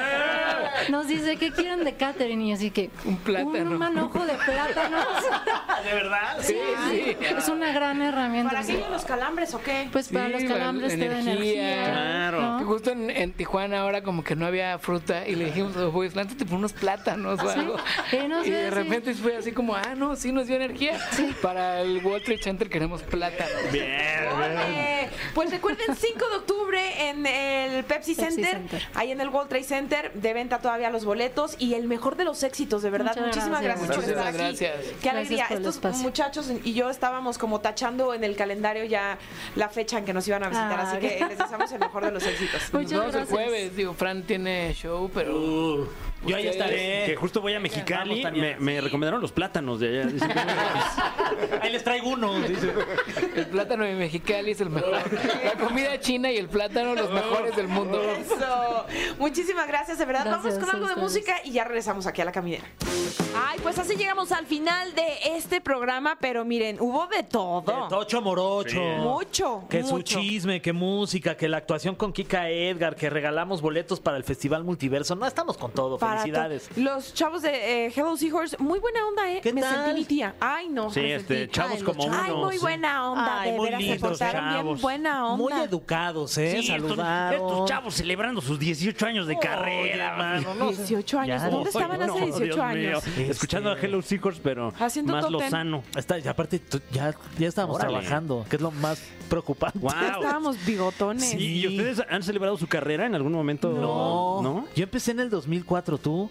nos dice qué quieren de catering y así que Un plátano. un manojo de plátanos. ¿De verdad? Sí, sí. Es una gran herramienta. ¿Para qué los calambres o qué? Pues para Sí, los la calambres te da energía. energía. Claro. ¿no? Que Justo en, en Tijuana ahora como que no había fruta y le dijimos a los boys, lánzate por unos plátanos o Sí. algo. Eh, no y de sí. repente fue así como, ah, no, sí nos dio energía. Para el World Trade Center queremos plátano. Bien, bien. Pues recuerden, 5 de octubre en el Pepsi, Pepsi Center, Center. ahí en el World Trade Center, de venta todavía los boletos y el mejor de los éxitos, de verdad. Muchas Muchísimas gracias, gracias. por estar Muchísimas aquí. gracias. Qué Gracias alegría. Estos muchachos y yo estábamos como tachando en el calendario ya la fecha en que nos iban a visitar, Ah, así que les deseamos el mejor de los éxitos. Nos Muchas vemos el gracias. jueves, digo, Fran tiene show, pero... Uh, yo ahí estaré. Que justo voy a Mexicali. Vamos, me, me recomendaron los plátanos de allá. Dicen Ahí les traigo uno. dice. El plátano de Mexicali es el mejor. La comida china y el plátano los mejores del mundo. Eso. Muchísimas gracias, de verdad. Gracias Vamos con algo de música y ya regresamos aquí a la caminera. Ay, pues así llegamos al final de este programa, pero miren, hubo de todo. De Tocho Morocho. Mucho, Que su mucho. chisme, que música, que la actuación con Kika Edgar, que regalamos boletos para el Festival Multiverso. No, estamos con todo. Para. Felicidades. Los chavos de eh, Hello Seahorse, muy buena onda, ¿eh? ¿Qué me tal? sentí mi tía. Ay, no. Sí, me este, sentí- chavos Ay, como Ay, uno, muy sí. buena onda, Ay, de muy veras, se lindos portaron bien chavos. buena onda. Muy educados, ¿eh? Sí, estos, Saludaron. estos chavos celebrando sus 18 años de carrera. mano, no sé. 18 años. Ya, ¿Dónde Ay, estaban hace 18 Dios años? mío. Escuchando a Hello Seekers, pero Haciendo más top ten. lozano. Está, y aparte, tú- ya, ya estábamos Órale. trabajando, que es lo más preocupante. Wow. Estábamos bigotones. Sí, ¿Y ustedes han celebrado su carrera en algún momento? No. ¿No? Yo empecé en el 2004, ¿tú?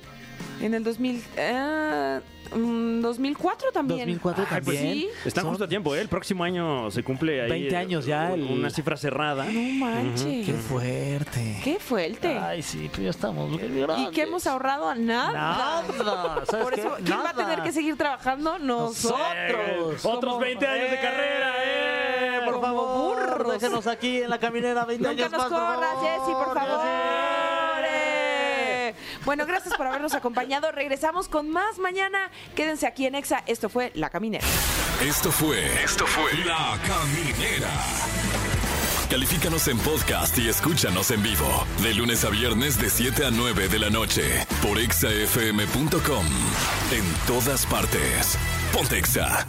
En el 2000, eh, mm, 2004 también. 2004 Ay, pues sí. Están Son justo a tiempo, ¿eh? El próximo año se cumple ahí. 20 años ya, el- Una cifra cerrada. No manches. Qué fuerte. Qué fuerte. Ay, sí, pues ya estamos ¿Y qué hemos ahorrado? Nada. Nada. ¿Sabes Por qué? eso, ¿quién va a tener que seguir trabajando? Nosotros. Otros Como- 20 años de carrera, ¿eh? Por Como favor, burros. déjenos aquí en la caminera 20 Nunca años nos más, por corras, favor. Jessy, por favor. Jessy. Bueno, gracias por habernos acompañado. Regresamos con más mañana. Quédense aquí en Exa. Esto fue La Caminera. Esto fue. Esto fue. La Caminera. Califícanos en podcast y escúchanos en vivo. De lunes a viernes, de 7 a 9 de la noche. Por exafm.com. En todas partes. Pontexa.